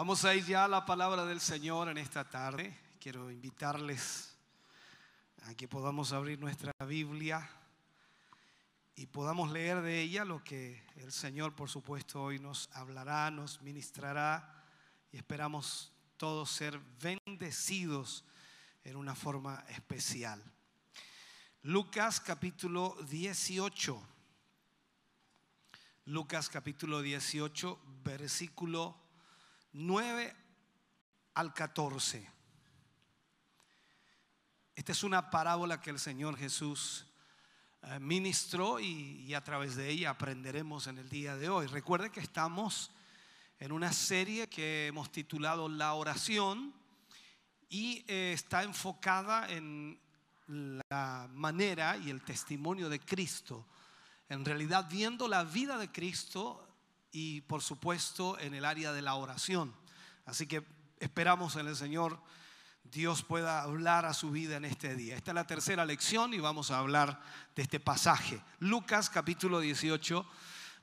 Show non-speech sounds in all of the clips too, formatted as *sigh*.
Vamos a ir ya a la palabra del Señor en esta tarde. Quiero invitarles a que podamos abrir nuestra Biblia y podamos leer de ella lo que el Señor, por supuesto, hoy nos hablará, nos ministrará y esperamos todos ser bendecidos en una forma especial. Lucas capítulo 18. Lucas capítulo 18, versículo 9 al 14. Esta es una parábola que el Señor Jesús eh, ministró y, a través de ella aprenderemos en el día de hoy. Recuerde que estamos en una serie que hemos titulado La oración y eh, está enfocada en la manera y el testimonio de Cristo. En realidad viendo la vida de Cristo y por supuesto en el área de la oración. Así que esperamos en el Señor Dios pueda hablar a su vida en este día. Esta es la tercera lección y vamos a hablar de este pasaje. Lucas capítulo 18,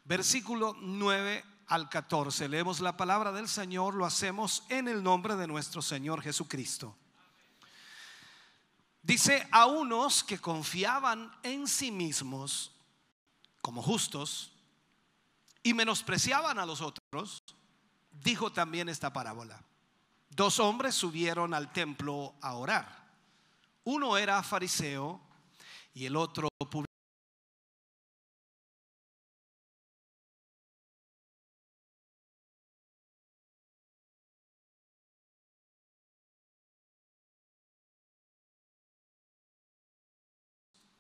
versículo 9 al 14. Leemos la palabra del Señor, lo hacemos en el nombre de nuestro Señor Jesucristo. Dice a unos que confiaban en sí mismos como justos, y menospreciaban a los otros, dijo también esta parábola. Dos hombres subieron al templo a orar. Uno era fariseo y el otro publicano.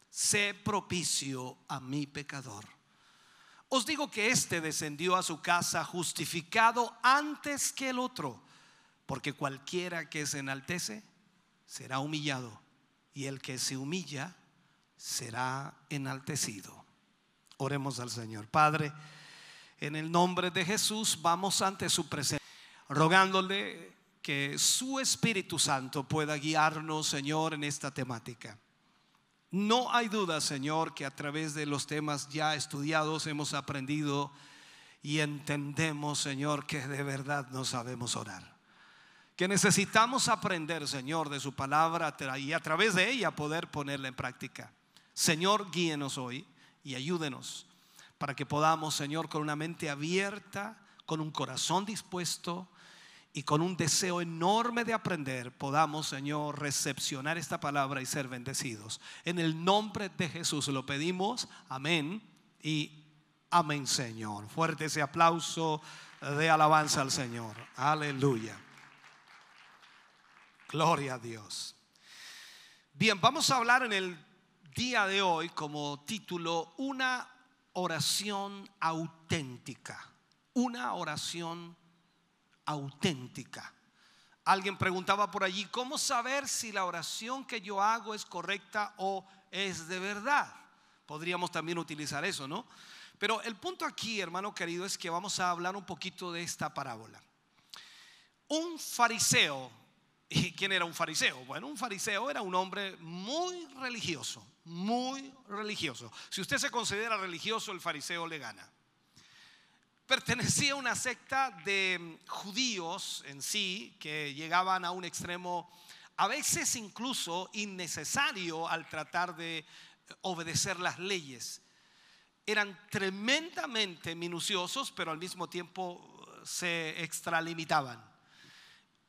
sé propicio a mi pecador. Os digo que éste descendió a su casa justificado antes que el otro, porque cualquiera que se enaltece será humillado, y el que se humilla será enaltecido. Oremos al Señor. Padre, en el nombre de Jesús vamos ante su presencia, rogándole que su Espíritu Santo pueda guiarnos, Señor, en esta temática. No hay duda, Señor, que a través de los temas ya estudiados hemos aprendido y entendemos, Señor, que de verdad no sabemos orar. Que necesitamos aprender, Señor, de su palabra y a través de ella poder ponerla en práctica. Señor, guíenos hoy y ayúdenos para que podamos, Señor, con una mente abierta, con un corazón dispuesto, y con un deseo enorme de aprender podamos, Señor, recepcionar esta palabra y ser bendecidos. En el nombre de Jesús lo pedimos. Amén y amén, Señor. Fuerte ese aplauso de alabanza al Señor. Aleluya. Gloria a Dios. Bien, vamos a hablar en el día de hoy como título una oración auténtica. Una oración auténtica auténtica. Alguien preguntaba por allí, ¿cómo saber si la oración que yo hago es correcta o es de verdad? Podríamos también utilizar eso, ¿no? Pero el punto aquí, hermano querido, es que vamos a hablar un poquito de esta parábola. Un fariseo, *laughs* ¿y quién era un fariseo? Bueno, un fariseo era un hombre muy religioso, muy religioso. Si usted se considera religioso, el fariseo le gana pertenecía a una secta de judíos en sí que llegaban a un extremo a veces incluso innecesario al tratar de obedecer las leyes. Eran tremendamente minuciosos, pero al mismo tiempo se extralimitaban.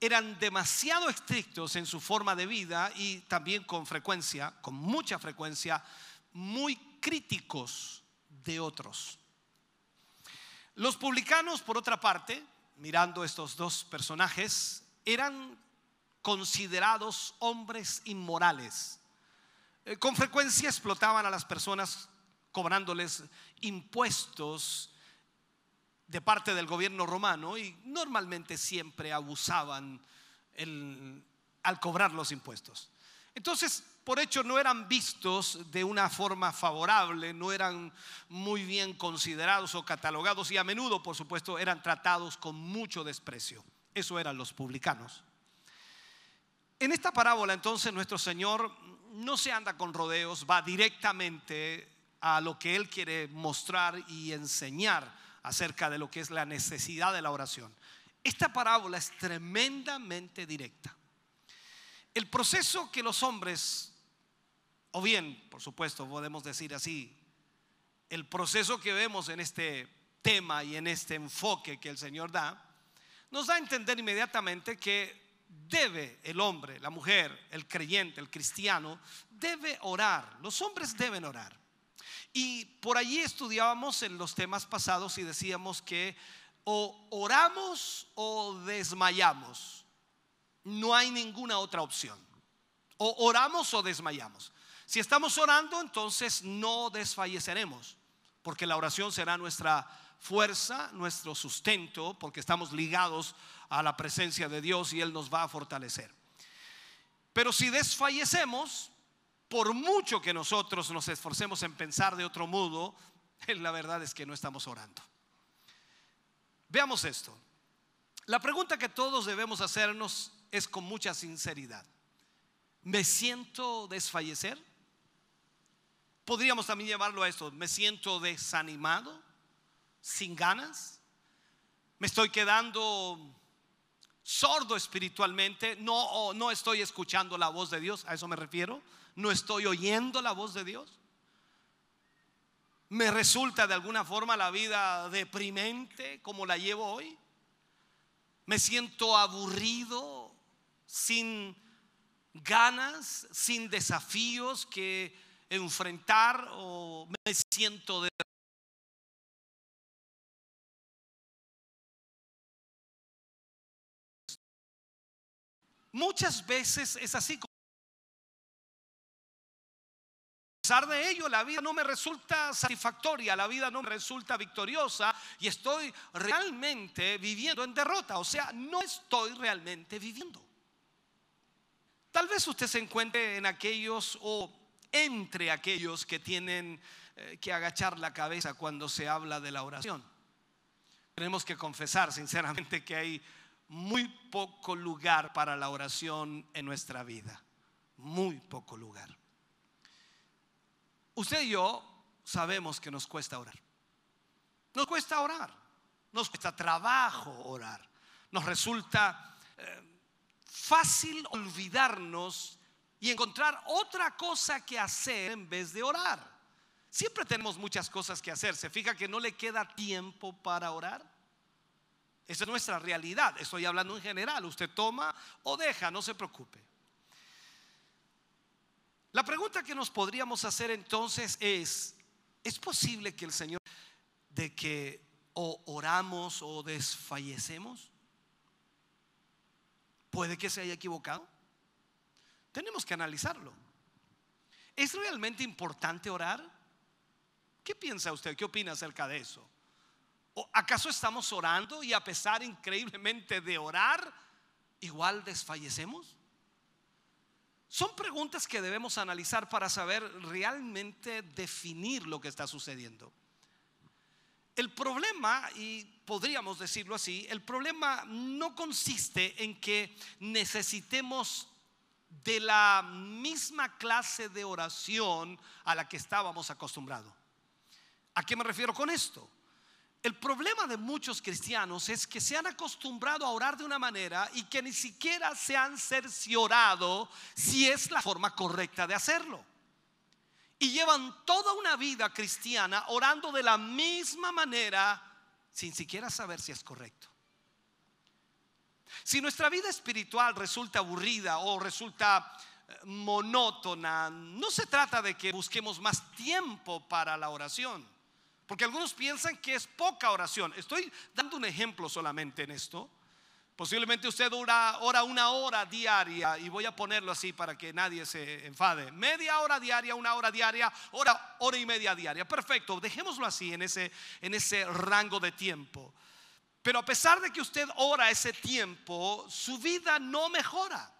Eran demasiado estrictos en su forma de vida y también con frecuencia, con mucha frecuencia, muy críticos de otros. Los publicanos, por otra parte, mirando estos dos personajes, eran considerados hombres inmorales. Eh, con frecuencia explotaban a las personas cobrándoles impuestos de parte del gobierno romano y normalmente siempre abusaban al cobrar los impuestos. Entonces, por hecho, no eran vistos de una forma favorable, no eran muy bien considerados o catalogados y a menudo, por supuesto, eran tratados con mucho desprecio. Eso eran los publicanos. En esta parábola, entonces, nuestro Señor no se anda con rodeos, va directamente a lo que Él quiere mostrar y enseñar acerca de lo que es la necesidad de la oración. Esta parábola es tremendamente directa. El proceso que los hombres, o bien, por supuesto, podemos decir así, el proceso que vemos en este tema y en este enfoque que el Señor da, nos da a entender inmediatamente que debe el hombre, la mujer, el creyente, el cristiano, debe orar. Los hombres deben orar. Y por allí estudiábamos en los temas pasados y decíamos que o oramos o desmayamos. No hay ninguna otra opción. O oramos o desmayamos. Si estamos orando, entonces no desfalleceremos, porque la oración será nuestra fuerza, nuestro sustento, porque estamos ligados a la presencia de Dios y Él nos va a fortalecer. Pero si desfallecemos, por mucho que nosotros nos esforcemos en pensar de otro modo, *laughs* la verdad es que no estamos orando. Veamos esto. La pregunta que todos debemos hacernos es con mucha sinceridad. ¿Me siento desfallecer? Podríamos también llevarlo a esto. ¿Me siento desanimado? ¿Sin ganas? ¿Me estoy quedando sordo espiritualmente? No, no estoy escuchando la voz de Dios. A eso me refiero. No estoy oyendo la voz de Dios. ¿Me resulta de alguna forma la vida deprimente como la llevo hoy? ¿Me siento aburrido sin ganas, sin desafíos que enfrentar o me siento de Muchas veces es así. A pesar de ello, la vida no me resulta satisfactoria, la vida no me resulta victoriosa y estoy realmente viviendo en derrota. O sea, no estoy realmente viviendo. Tal vez usted se encuentre en aquellos o entre aquellos que tienen eh, que agachar la cabeza cuando se habla de la oración. Tenemos que confesar sinceramente que hay muy poco lugar para la oración en nuestra vida. Muy poco lugar. Usted y yo sabemos que nos cuesta orar. Nos cuesta orar. Nos cuesta trabajo orar. Nos resulta... Eh, fácil olvidarnos y encontrar otra cosa que hacer en vez de orar. Siempre tenemos muchas cosas que hacer. ¿Se fija que no le queda tiempo para orar? Esa es nuestra realidad. Estoy hablando en general. Usted toma o deja, no se preocupe. La pregunta que nos podríamos hacer entonces es, ¿es posible que el Señor de que o oramos o desfallecemos? Puede que se haya equivocado. Tenemos que analizarlo. ¿Es realmente importante orar? ¿Qué piensa usted? ¿Qué opina acerca de eso? ¿O acaso estamos orando y a pesar increíblemente de orar, igual desfallecemos? Son preguntas que debemos analizar para saber realmente definir lo que está sucediendo. El problema, y podríamos decirlo así, el problema no consiste en que necesitemos de la misma clase de oración a la que estábamos acostumbrados. ¿A qué me refiero con esto? El problema de muchos cristianos es que se han acostumbrado a orar de una manera y que ni siquiera se han cerciorado si es la forma correcta de hacerlo y llevan toda una vida cristiana orando de la misma manera sin siquiera saber si es correcto. Si nuestra vida espiritual resulta aburrida o resulta eh, monótona, no se trata de que busquemos más tiempo para la oración, porque algunos piensan que es poca oración. Estoy dando un ejemplo solamente en esto. Posiblemente usted ora, ora, una hora diaria y voy a ponerlo así para que nadie se enfade. Media hora diaria, una hora diaria, hora, hora y media diaria. Perfecto, dejémoslo así en ese, en ese rango de tiempo. Pero a pesar de que usted ora ese tiempo, su vida no mejora.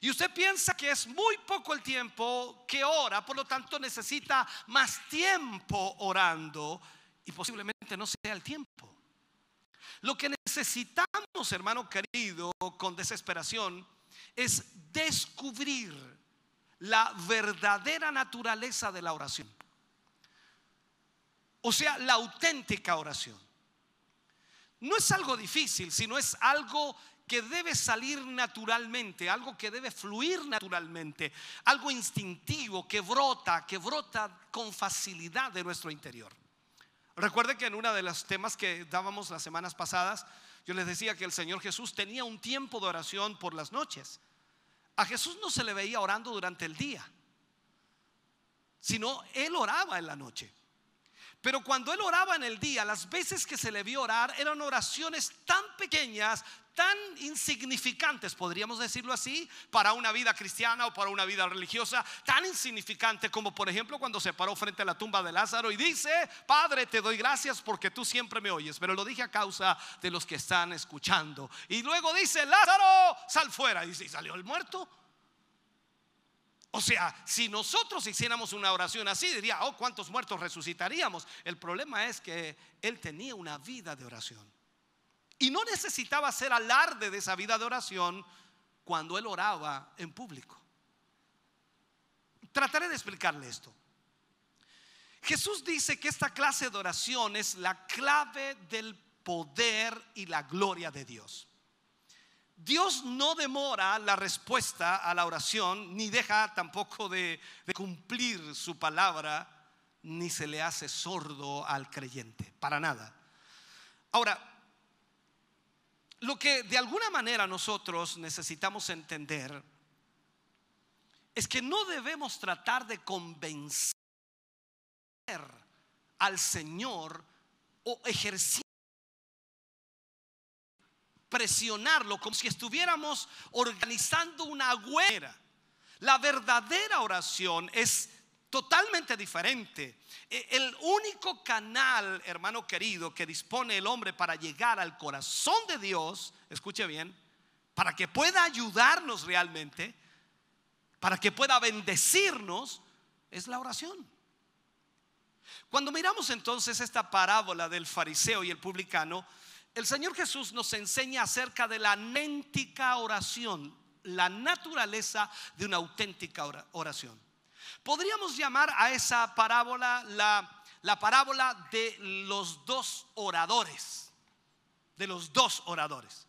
Y usted piensa que es muy poco el tiempo que ora, por lo tanto necesita más tiempo orando y posiblemente no sea el tiempo. Lo que necesitamos, hermano querido, con desesperación, es descubrir la verdadera naturaleza de la oración. O sea, la auténtica oración. No es algo difícil, sino es algo que debe salir naturalmente, algo que debe fluir naturalmente, algo instintivo que brota, que brota con facilidad de nuestro interior. Recuerde que en uno de los temas que dábamos las semanas pasadas, yo les decía que el Señor Jesús tenía un tiempo de oración por las noches. A Jesús no se le veía orando durante el día, sino Él oraba en la noche. Pero cuando él oraba en el día, las veces que se le vio orar eran oraciones tan pequeñas, tan insignificantes, podríamos decirlo así, para una vida cristiana o para una vida religiosa, tan insignificante como por ejemplo cuando se paró frente a la tumba de Lázaro y dice, Padre, te doy gracias porque tú siempre me oyes, pero lo dije a causa de los que están escuchando. Y luego dice, Lázaro, sal fuera. Y salió el muerto. O sea, si nosotros hiciéramos una oración así, diría, oh, ¿cuántos muertos resucitaríamos? El problema es que él tenía una vida de oración. Y no necesitaba hacer alarde de esa vida de oración cuando él oraba en público. Trataré de explicarle esto. Jesús dice que esta clase de oración es la clave del poder y la gloria de Dios. Dios no demora la respuesta a la oración, ni deja tampoco de, cumplir su palabra, ni se le hace sordo al creyente, para nada. Ahora, lo que de alguna manera nosotros necesitamos entender es que no debemos tratar de convencer al Señor o ejercer presionarlo como si estuviéramos organizando una huera. La verdadera oración es totalmente diferente. E, el único canal, hermano querido, que dispone el hombre para llegar al corazón de Dios, escuche bien, para que pueda ayudarnos realmente, para que pueda bendecirnos, es la oración. Cuando miramos entonces esta parábola del fariseo y el publicano, el Señor Jesús nos enseña acerca de la auténtica oración, la naturaleza de una auténtica oración. Podríamos llamar a esa parábola la, la parábola de los dos oradores, de los dos oradores.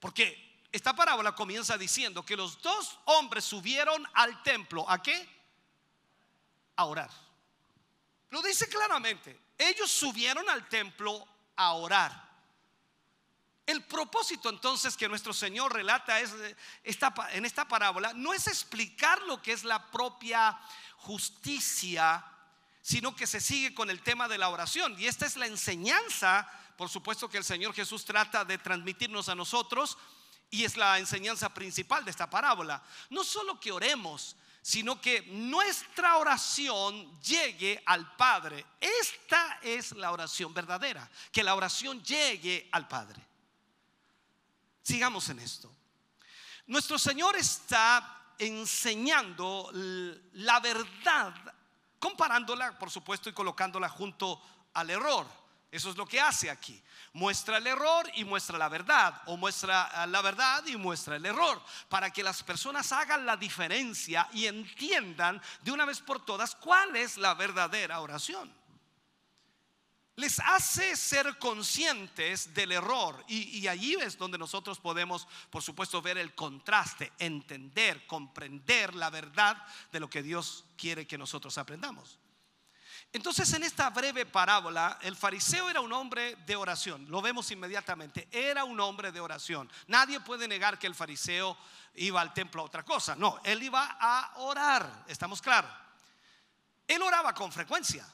Porque esta parábola comienza diciendo que los dos hombres subieron al templo. ¿A qué? A orar. Lo dice claramente. Ellos subieron al templo a orar. El propósito entonces que nuestro Señor relata es en esta parábola no es explicar lo que es la propia justicia, sino que se sigue con el tema de la oración. Y esta es la enseñanza, por supuesto que el Señor Jesús trata de transmitirnos a nosotros y es la enseñanza principal de esta parábola. No solo que oremos, sino que nuestra oración llegue al Padre. Esta es la oración verdadera, que la oración llegue al Padre. Sigamos en esto. Nuestro Señor está enseñando la verdad, comparándola, por supuesto, y colocándola junto al error. Eso es lo que hace aquí. Muestra el error y muestra la verdad, o muestra la verdad y muestra el error, para que las personas hagan la diferencia y entiendan de una vez por todas cuál es la verdadera oración les hace ser conscientes del error. Y, allí es donde nosotros podemos, por supuesto, ver el contraste, entender, comprender la verdad de lo que Dios quiere que nosotros aprendamos. Entonces, en esta breve parábola, el fariseo era un hombre de oración. Lo vemos inmediatamente. Era un hombre de oración. Nadie puede negar que el fariseo iba al templo a otra cosa. No, él iba a orar. Estamos claros. Él oraba con frecuencia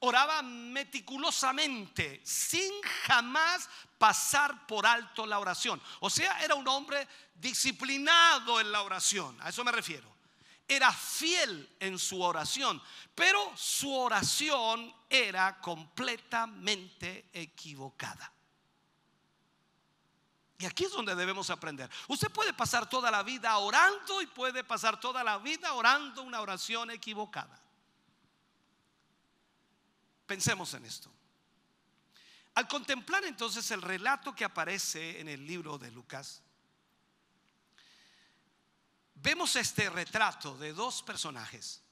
oraba meticulosamente, sin jamás pasar por alto la oración. O sea, era un hombre disciplinado en la oración, a eso me refiero. Era fiel en su oración, pero su oración era completamente equivocada. Y aquí es donde debemos aprender. Usted puede pasar toda la vida orando y puede pasar toda la vida orando una oración equivocada. Pensemos en esto. Al contemplar entonces el relato que aparece en el libro de Lucas, vemos este retrato de dos personajes.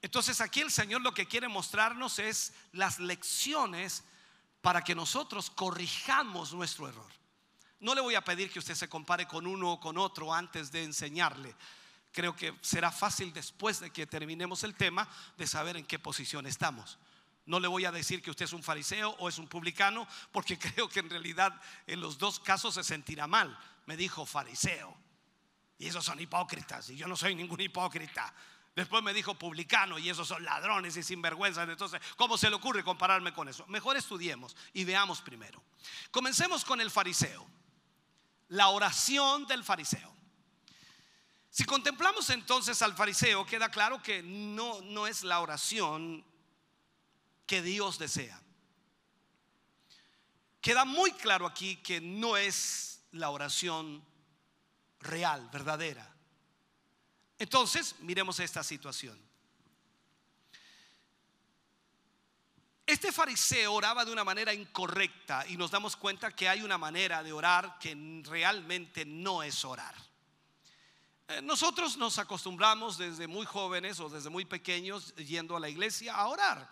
Entonces aquí el Señor lo que quiere mostrarnos es las lecciones para que nosotros corrijamos nuestro error. No le voy a pedir que usted se compare con uno o con otro antes de enseñarle. Creo que será fácil después de que terminemos el tema de saber en qué posición estamos. No le voy a decir que usted es un fariseo o es un publicano, porque *laughs* creo que en realidad en los dos casos se sentirá mal. Me dijo fariseo. Y esos son hipócritas. Y yo no soy ningún hipócrita. Después me dijo publicano y esos son ladrones y sinvergüenzas. Entonces, ¿cómo se le ocurre compararme con eso? Mejor estudiemos y veamos primero. Comencemos con el fariseo la oración del fariseo. Si contemplamos entonces al fariseo, queda claro que no, no es la oración que Dios desea. Queda muy claro aquí que no es la oración real, verdadera. Entonces, miremos esta situación. Este fariseo oraba de una manera incorrecta y nos damos cuenta que hay una manera de orar que realmente no es orar. Eh, nosotros nos acostumbramos desde muy jóvenes o desde muy pequeños yendo a la iglesia a orar.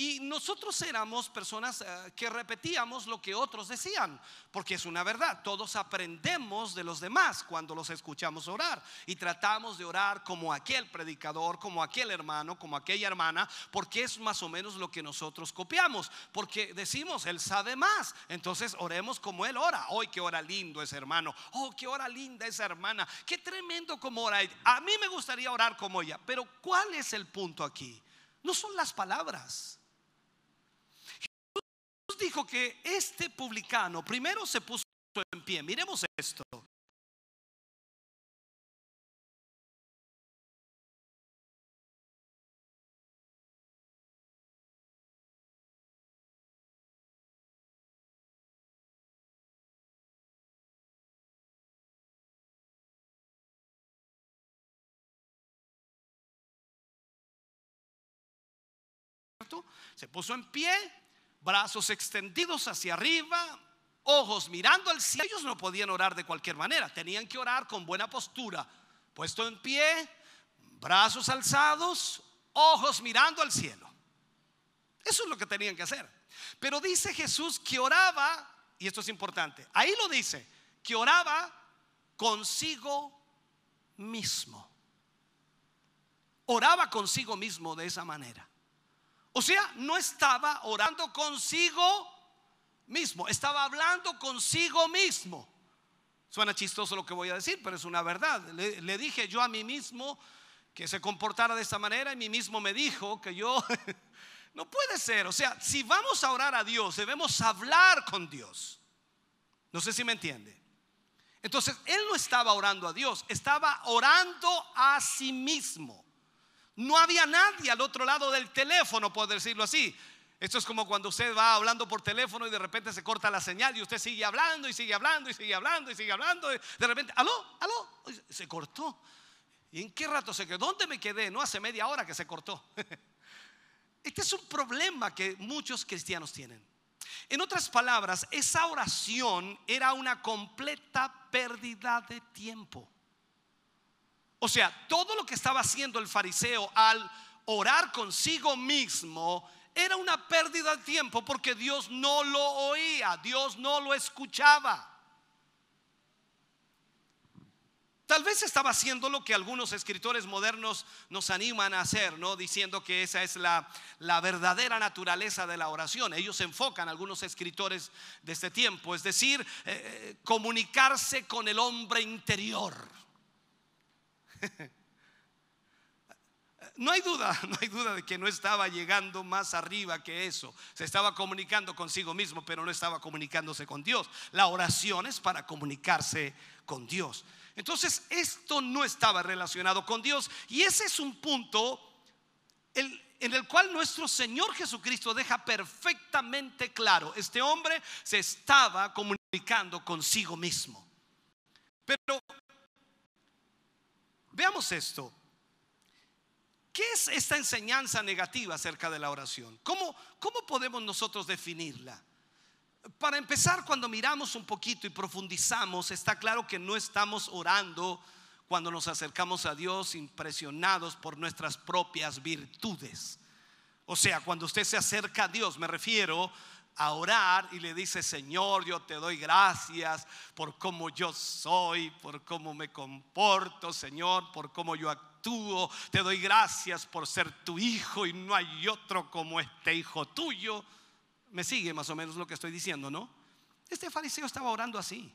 Y nosotros éramos personas eh, que repetíamos lo que otros decían, porque es una verdad. Todos aprendemos de los demás cuando los escuchamos orar y tratamos de orar como aquel predicador, como aquel hermano, como aquella hermana, porque es más o menos lo que nosotros copiamos, porque decimos, Él sabe más, entonces oremos como Él ora. Hoy qué hora lindo ese hermano, oh, qué hora linda esa hermana, qué tremendo como ora. A mí me gustaría orar como ella, pero ¿cuál es el punto aquí? No son las palabras dijo que este publicano primero se puso en pie. Miremos esto. Se puso en pie brazos extendidos hacia arriba, ojos mirando al cielo. Ellos no podían orar de cualquier manera, tenían que orar con buena postura, puesto en pie, brazos alzados, ojos mirando al cielo. Eso es lo que tenían que hacer. Pero dice Jesús que oraba, y esto es importante, ahí lo dice, que oraba consigo mismo. Oraba consigo mismo de esa manera. O sea, no estaba orando consigo mismo, estaba hablando consigo mismo. Suena chistoso lo que voy a decir, pero es una verdad. Le, dije yo a mí mismo que se comportara de esta manera y mí mismo me dijo que yo... *laughs* no puede ser. O sea, si vamos a orar a Dios, debemos hablar con Dios. No sé si me entiende. Entonces, él no estaba orando a Dios, estaba orando a sí mismo. No había nadie al otro lado del teléfono, por decirlo así. Esto es como cuando usted va hablando por teléfono y de repente se corta la señal y usted sigue hablando y sigue hablando y sigue hablando y sigue hablando. De repente, aló, aló, se cortó. ¿Y en qué rato se quedó? ¿Dónde me quedé? No hace media hora que se cortó. *laughs* Este es un problema que muchos cristianos tienen. En otras palabras, esa oración era una completa pérdida de tiempo. O sea, todo lo que estaba haciendo el fariseo al orar consigo mismo era una pérdida de tiempo porque Dios no lo oía, Dios no lo escuchaba. Tal vez estaba haciendo lo que algunos escritores modernos nos animan a hacer, ¿no? Diciendo que esa es la, la, verdadera naturaleza de la oración. Ellos enfocan, algunos escritores de este tiempo, es decir, eh, eh, comunicarse con el hombre interior. *laughs* No hay duda, no hay duda de que no estaba llegando más arriba que eso. Se estaba comunicando consigo mismo, pero no estaba comunicándose con Dios. La oración es para comunicarse con Dios. Entonces, esto no estaba relacionado con Dios. Y ese es un punto en el cual nuestro Señor Jesucristo deja perfectamente claro. Este hombre se estaba comunicando consigo mismo. Pero veamos esto. ¿Qué es esta enseñanza negativa acerca de la oración? ¿Cómo, cómo podemos nosotros definirla? Para empezar, cuando miramos un poquito y profundizamos, está claro que no estamos orando cuando nos acercamos a Dios impresionados por nuestras propias virtudes. O sea, cuando usted se acerca a Dios, me refiero a orar y le dice, Señor, yo te doy gracias por cómo yo soy, por cómo me comporto, Señor, por cómo yo actúo. Te doy gracias por ser tu hijo y no hay otro como este hijo tuyo. Me sigue más o menos lo que estoy diciendo, ¿no? Este fariseo estaba orando así.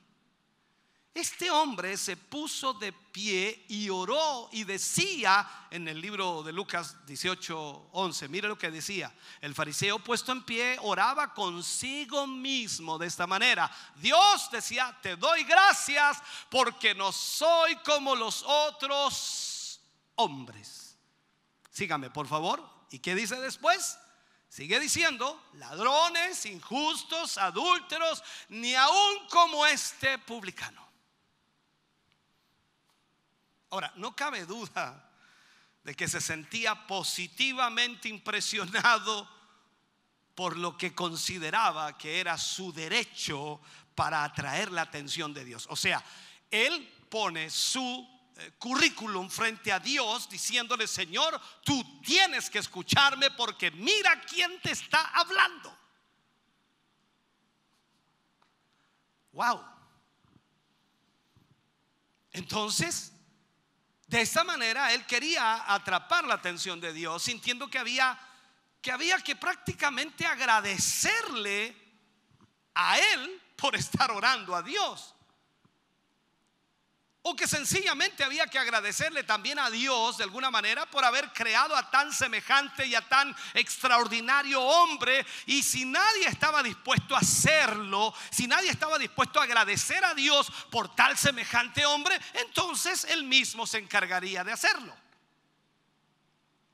Este hombre se puso de pie y oró y decía en el libro de Lucas 18, 11, mire lo que decía, el fariseo puesto en pie oraba consigo mismo de esta manera. Dios decía, te doy gracias porque no soy como los otros hombres. Sígame, por favor. ¿Y qué dice después? Sigue diciendo, ladrones, injustos, adúlteros, ni aún como este publicano. Ahora, no cabe duda de que se sentía positivamente impresionado por lo que consideraba que era su derecho para atraer la atención de Dios. O sea, él pone su eh, currículum frente a Dios diciéndole, Señor, tú tienes que escucharme porque mira quién te está hablando. Wow. Entonces, de esta manera él quería atrapar la atención de Dios, sintiendo que había que había que prácticamente agradecerle a él por estar orando a Dios. O que sencillamente había que agradecerle también a Dios de alguna manera por haber creado a tan semejante y a tan extraordinario hombre. Y si nadie estaba dispuesto a hacerlo, si nadie estaba dispuesto a agradecer a Dios por tal semejante hombre, entonces él mismo se encargaría de hacerlo.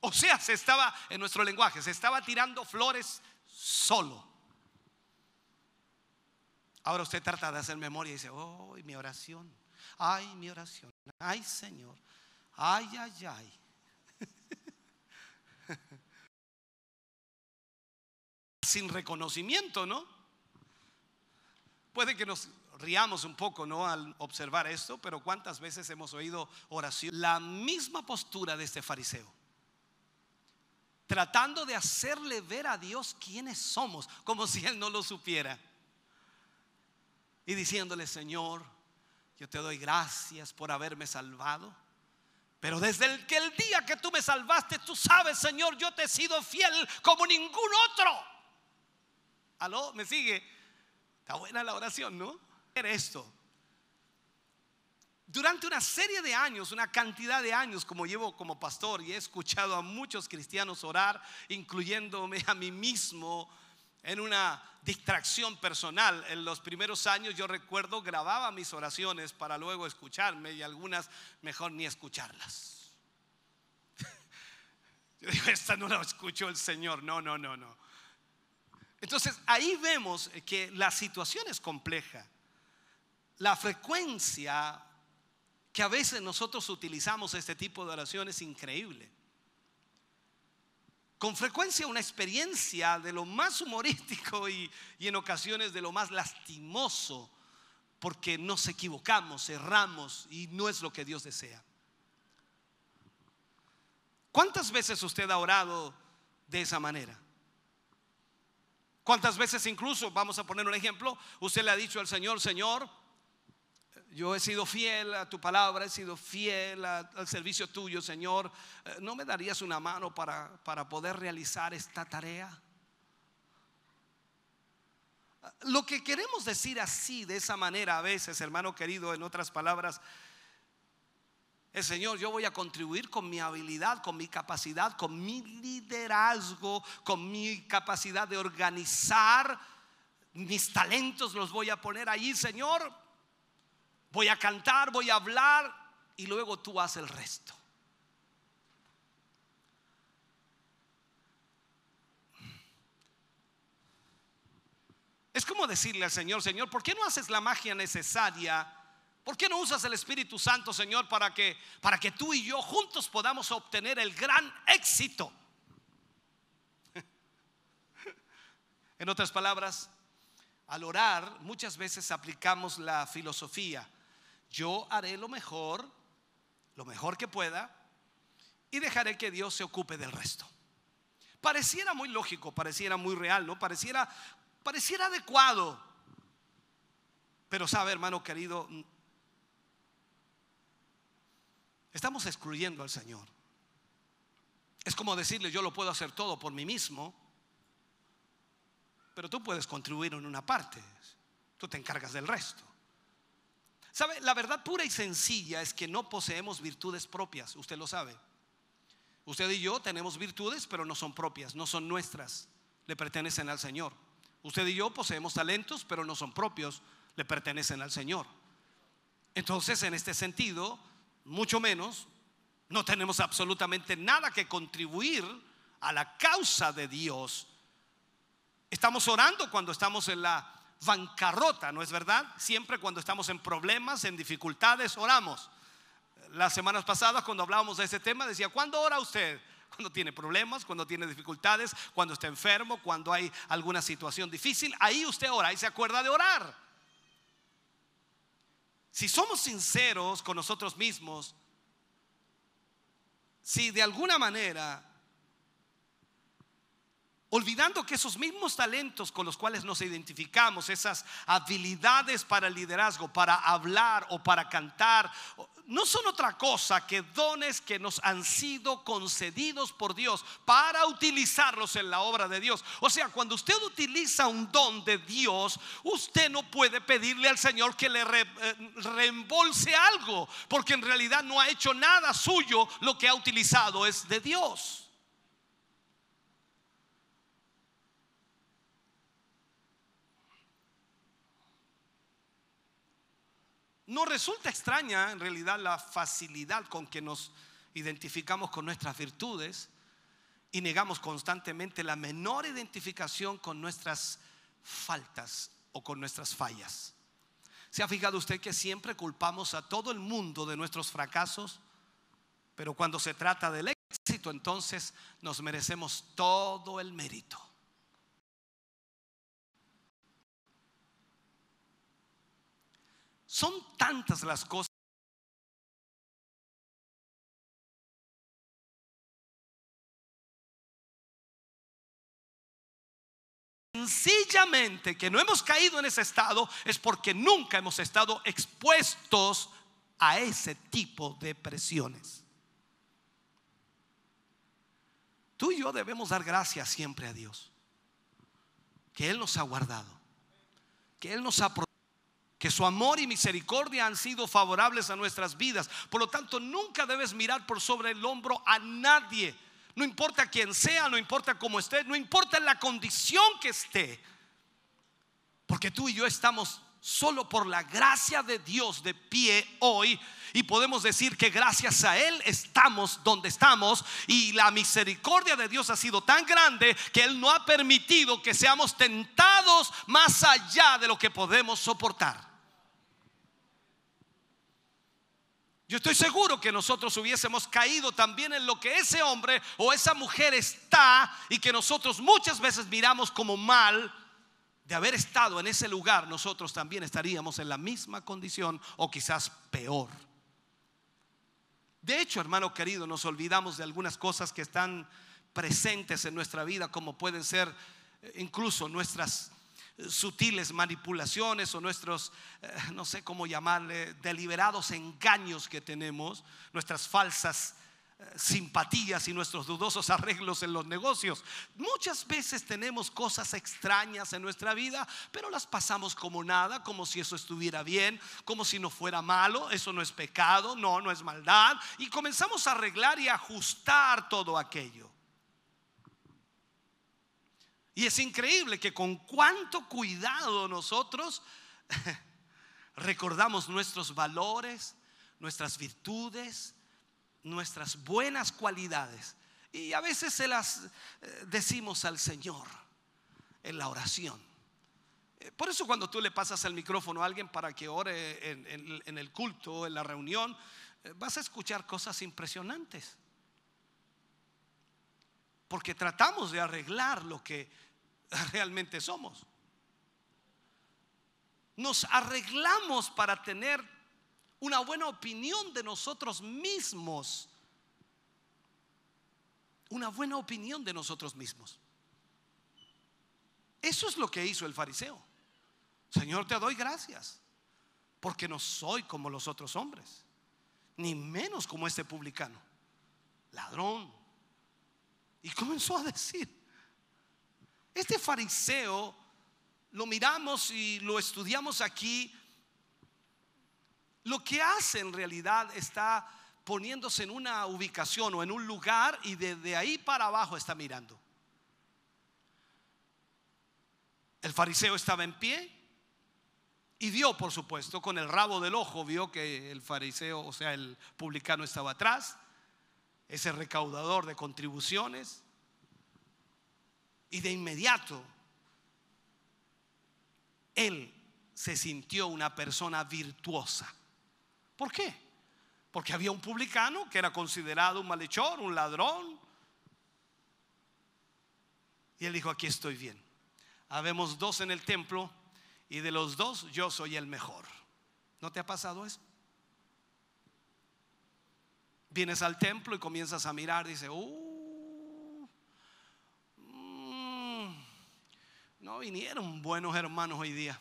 O sea, se estaba, en nuestro lenguaje, se estaba tirando flores solo. Ahora usted trata de hacer memoria y dice, oh, mi oración ay mi oración, ay Señor, ay, ay, ay. *laughs* Sin reconocimiento, ¿no? Puede que nos riamos un poco, ¿no? Al observar esto, pero ¿cuántas veces hemos oído oración? La misma postura de este fariseo. Tratando de hacerle ver a Dios quiénes somos, como si Él no lo supiera. Y diciéndole, Señor, yo te doy gracias por haberme salvado. Pero desde el que el día que tú me salvaste, tú sabes, Señor, yo te he sido fiel como ningún otro. ¿Aló? ¿Me sigue? Está buena la oración, ¿no? Era esto. Durante una serie de años, una cantidad de años como llevo como pastor y he escuchado a muchos cristianos orar, incluyéndome a mí mismo, en una distracción personal. En los primeros años yo recuerdo grababa mis oraciones para luego escucharme y algunas mejor ni escucharlas. *laughs* Yo digo, esta no la escuchó el Señor. No, no, no, no. Entonces ahí vemos que la situación es compleja. La frecuencia que a veces nosotros utilizamos este tipo de oración es increíble con frecuencia una experiencia de lo más humorístico y, en ocasiones de lo más lastimoso, porque nos equivocamos, erramos y no es lo que Dios desea. ¿Cuántas veces usted ha orado de esa manera? ¿Cuántas veces incluso, vamos a poner un ejemplo, usted le ha dicho al Señor, Señor, yo he sido fiel a tu palabra, he sido fiel al servicio tuyo, Señor. Eh, ¿No me darías una mano para, para poder realizar esta tarea? Lo que queremos decir así, de esa manera a veces, hermano querido, en otras palabras, es Señor, yo voy a contribuir con mi habilidad, con mi capacidad, con mi liderazgo, con mi capacidad de organizar mis talentos, los voy a poner ahí, Señor, Voy a cantar, voy a hablar y luego tú haces el resto. Es como decirle al Señor, Señor, ¿por qué no haces la magia necesaria? ¿Por qué no usas el Espíritu Santo, Señor, para que, para que tú y yo juntos podamos obtener el gran éxito? *laughs* En otras palabras, al orar muchas veces aplicamos la filosofía, yo haré lo mejor, lo mejor que pueda, y dejaré que Dios se ocupe del resto. Pareciera muy lógico, pareciera muy real, ¿no? Pareciera, pareciera adecuado. Pero sabe, hermano querido, estamos excluyendo al Señor. Es como decirle, yo lo puedo hacer todo por mí mismo, pero tú puedes contribuir en una parte, tú te encargas del resto. ¿Sabe? La verdad pura y sencilla es que no poseemos virtudes propias, usted lo sabe. Usted y yo tenemos virtudes, pero no son propias, no son nuestras, le pertenecen al Señor. Usted y yo poseemos talentos, pero no son propios, le pertenecen al Señor. Entonces, en este sentido, mucho menos, no tenemos absolutamente nada que contribuir a la causa de Dios. Estamos orando cuando estamos en la bancarrota, ¿no es verdad? Siempre cuando estamos en problemas, en dificultades, oramos. Las semanas pasadas cuando hablábamos de ese tema decía, ¿cuándo ora usted? Cuando tiene problemas, cuando tiene dificultades, cuando está enfermo, cuando hay alguna situación difícil, ahí usted ora y se acuerda de orar. Si somos sinceros con nosotros mismos, si de alguna manera olvidando que esos mismos talentos con los cuales nos identificamos, esas habilidades para el liderazgo, para hablar o para cantar, no son otra cosa que dones que nos han sido concedidos por Dios para utilizarlos en la obra de Dios. O sea, cuando usted utiliza un don de Dios, usted no puede pedirle al Señor que le eh, reembolse algo, porque en realidad no ha hecho nada suyo, lo que ha utilizado es de Dios. No resulta extraña en realidad la facilidad con que nos identificamos con nuestras virtudes y negamos constantemente la menor identificación con nuestras faltas o con nuestras fallas. ¿Se ha fijado usted que siempre culpamos a todo el mundo de nuestros fracasos? Pero cuando se trata del éxito, entonces nos merecemos todo el mérito. Son tantas las cosas. Sencillamente que no hemos caído en ese estado es porque nunca hemos estado expuestos a ese tipo de presiones. Tú y yo debemos dar gracias siempre a Dios, que Él nos ha guardado, que Él nos ha protegido que su amor y misericordia han sido favorables a nuestras vidas. Por lo tanto, nunca debes mirar por sobre el hombro a nadie. No importa quién sea, no importa cómo esté, no importa la condición que esté. Porque tú y yo estamos solo por la gracia de Dios de pie hoy y podemos decir que gracias a Él estamos donde estamos y la misericordia de Dios ha sido tan grande que Él no ha permitido que seamos tentados más allá de lo que podemos soportar. Yo estoy seguro que nosotros hubiésemos caído también en lo que ese hombre o esa mujer está y que nosotros muchas veces miramos como mal. De haber estado en ese lugar, nosotros también estaríamos en la misma condición o quizás peor. De hecho, hermano querido, nos olvidamos de algunas cosas que están presentes en nuestra vida, como pueden ser eh, incluso nuestras sutiles manipulaciones o nuestros, eh, no sé cómo llamarle, deliberados engaños que tenemos, nuestras falsas eh, simpatías y nuestros dudosos arreglos en los negocios. Muchas veces tenemos cosas extrañas en nuestra vida, pero las pasamos como nada, como si eso estuviera bien, como si no fuera malo, eso no es pecado, no, no es maldad, y comenzamos a arreglar y ajustar todo aquello. Y es increíble que con cuánto cuidado nosotros *laughs* recordamos nuestros valores, nuestras virtudes, nuestras buenas cualidades. Y a veces se las eh, decimos al Señor en la oración. Eh, por eso cuando tú le pasas el micrófono a alguien para que ore en, el culto, en la reunión, eh, vas a escuchar cosas impresionantes. Porque tratamos de arreglar lo que *laughs* realmente somos. Nos arreglamos para tener una buena opinión de nosotros mismos. Una buena opinión de nosotros mismos. Eso es lo que hizo el fariseo. Señor, te doy gracias, porque no soy como los otros hombres, ni menos como este publicano, ladrón. Y comenzó a decir, este fariseo lo miramos y lo estudiamos aquí, lo que hace en realidad está poniéndose en una ubicación o en un lugar y desde ahí para abajo está mirando. El fariseo estaba en pie y vio, por supuesto, con el rabo del ojo, vio que el fariseo, o sea, el publicano estaba atrás, ese recaudador de contribuciones. Y de inmediato, él se sintió una persona virtuosa. ¿Por qué? Porque había un publicano que era considerado un malhechor, un ladrón. Y él dijo, aquí estoy bien habemos dos en el templo y de los dos yo soy el mejor. ¿No te ha pasado eso? Vienes al templo y comienzas a mirar, dice, uh, mm, no vinieron buenos hermanos hoy día.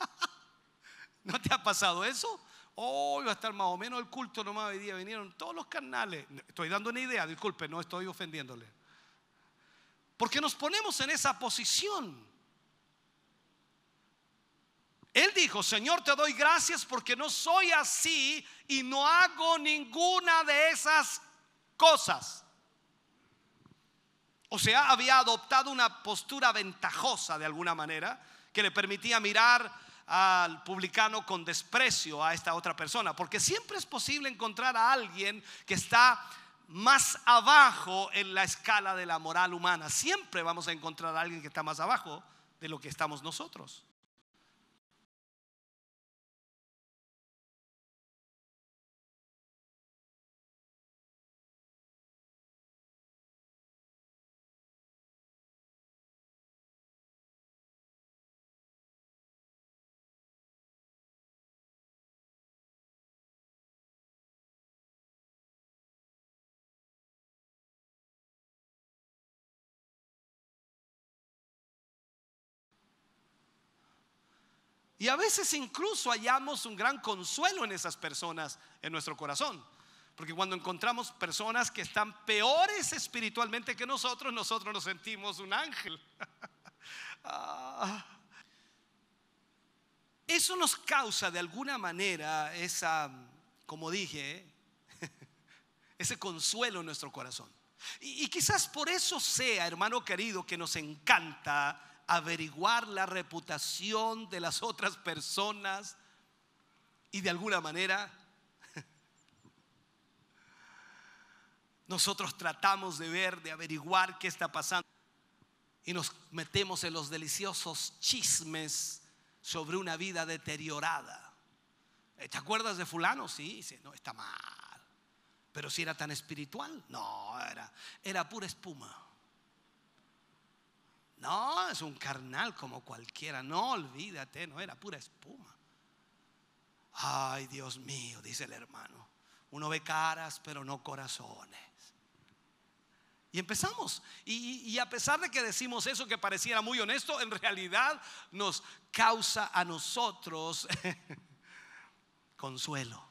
*laughs* ¿No te ha pasado eso? Hoy va a estar más o menos el culto nomás hoy día. Vinieron todos los canales. Estoy dando una idea, disculpe, no estoy ofendiéndole. Porque nos ponemos en esa posición. Él dijo, Señor, te doy gracias porque no soy así y no hago ninguna de esas cosas. O sea, había adoptado una postura ventajosa de alguna manera que le permitía mirar al publicano con desprecio a esta otra persona. Porque siempre es posible encontrar a alguien que está más abajo en la escala de la moral humana. Siempre vamos a encontrar a alguien que está más abajo de lo que estamos nosotros. Y a veces incluso hallamos un gran consuelo en esas personas en nuestro corazón. Porque cuando encontramos personas que están peores espiritualmente que nosotros, nosotros nos sentimos un ángel. *laughs* Ah. Eso nos causa de alguna manera esa, como dije, *laughs* ese consuelo en nuestro corazón. Y, y quizás por eso sea, hermano querido, que nos encanta averiguar la reputación de las otras personas y de alguna manera *laughs* nosotros tratamos de ver, de averiguar qué está pasando y nos metemos en los deliciosos chismes sobre una vida deteriorada. ¿Te acuerdas de fulano? Sí, sí, no, está mal. Pero si era tan espiritual, no, era, era pura espuma. No, es un carnal como cualquiera. No, olvídate, no era pura espuma. Ay, Dios mío, dice el hermano. Uno ve caras, pero no corazones. Y empezamos. Y, a pesar de que decimos eso que pareciera muy honesto, en realidad nos causa a nosotros *laughs* consuelo.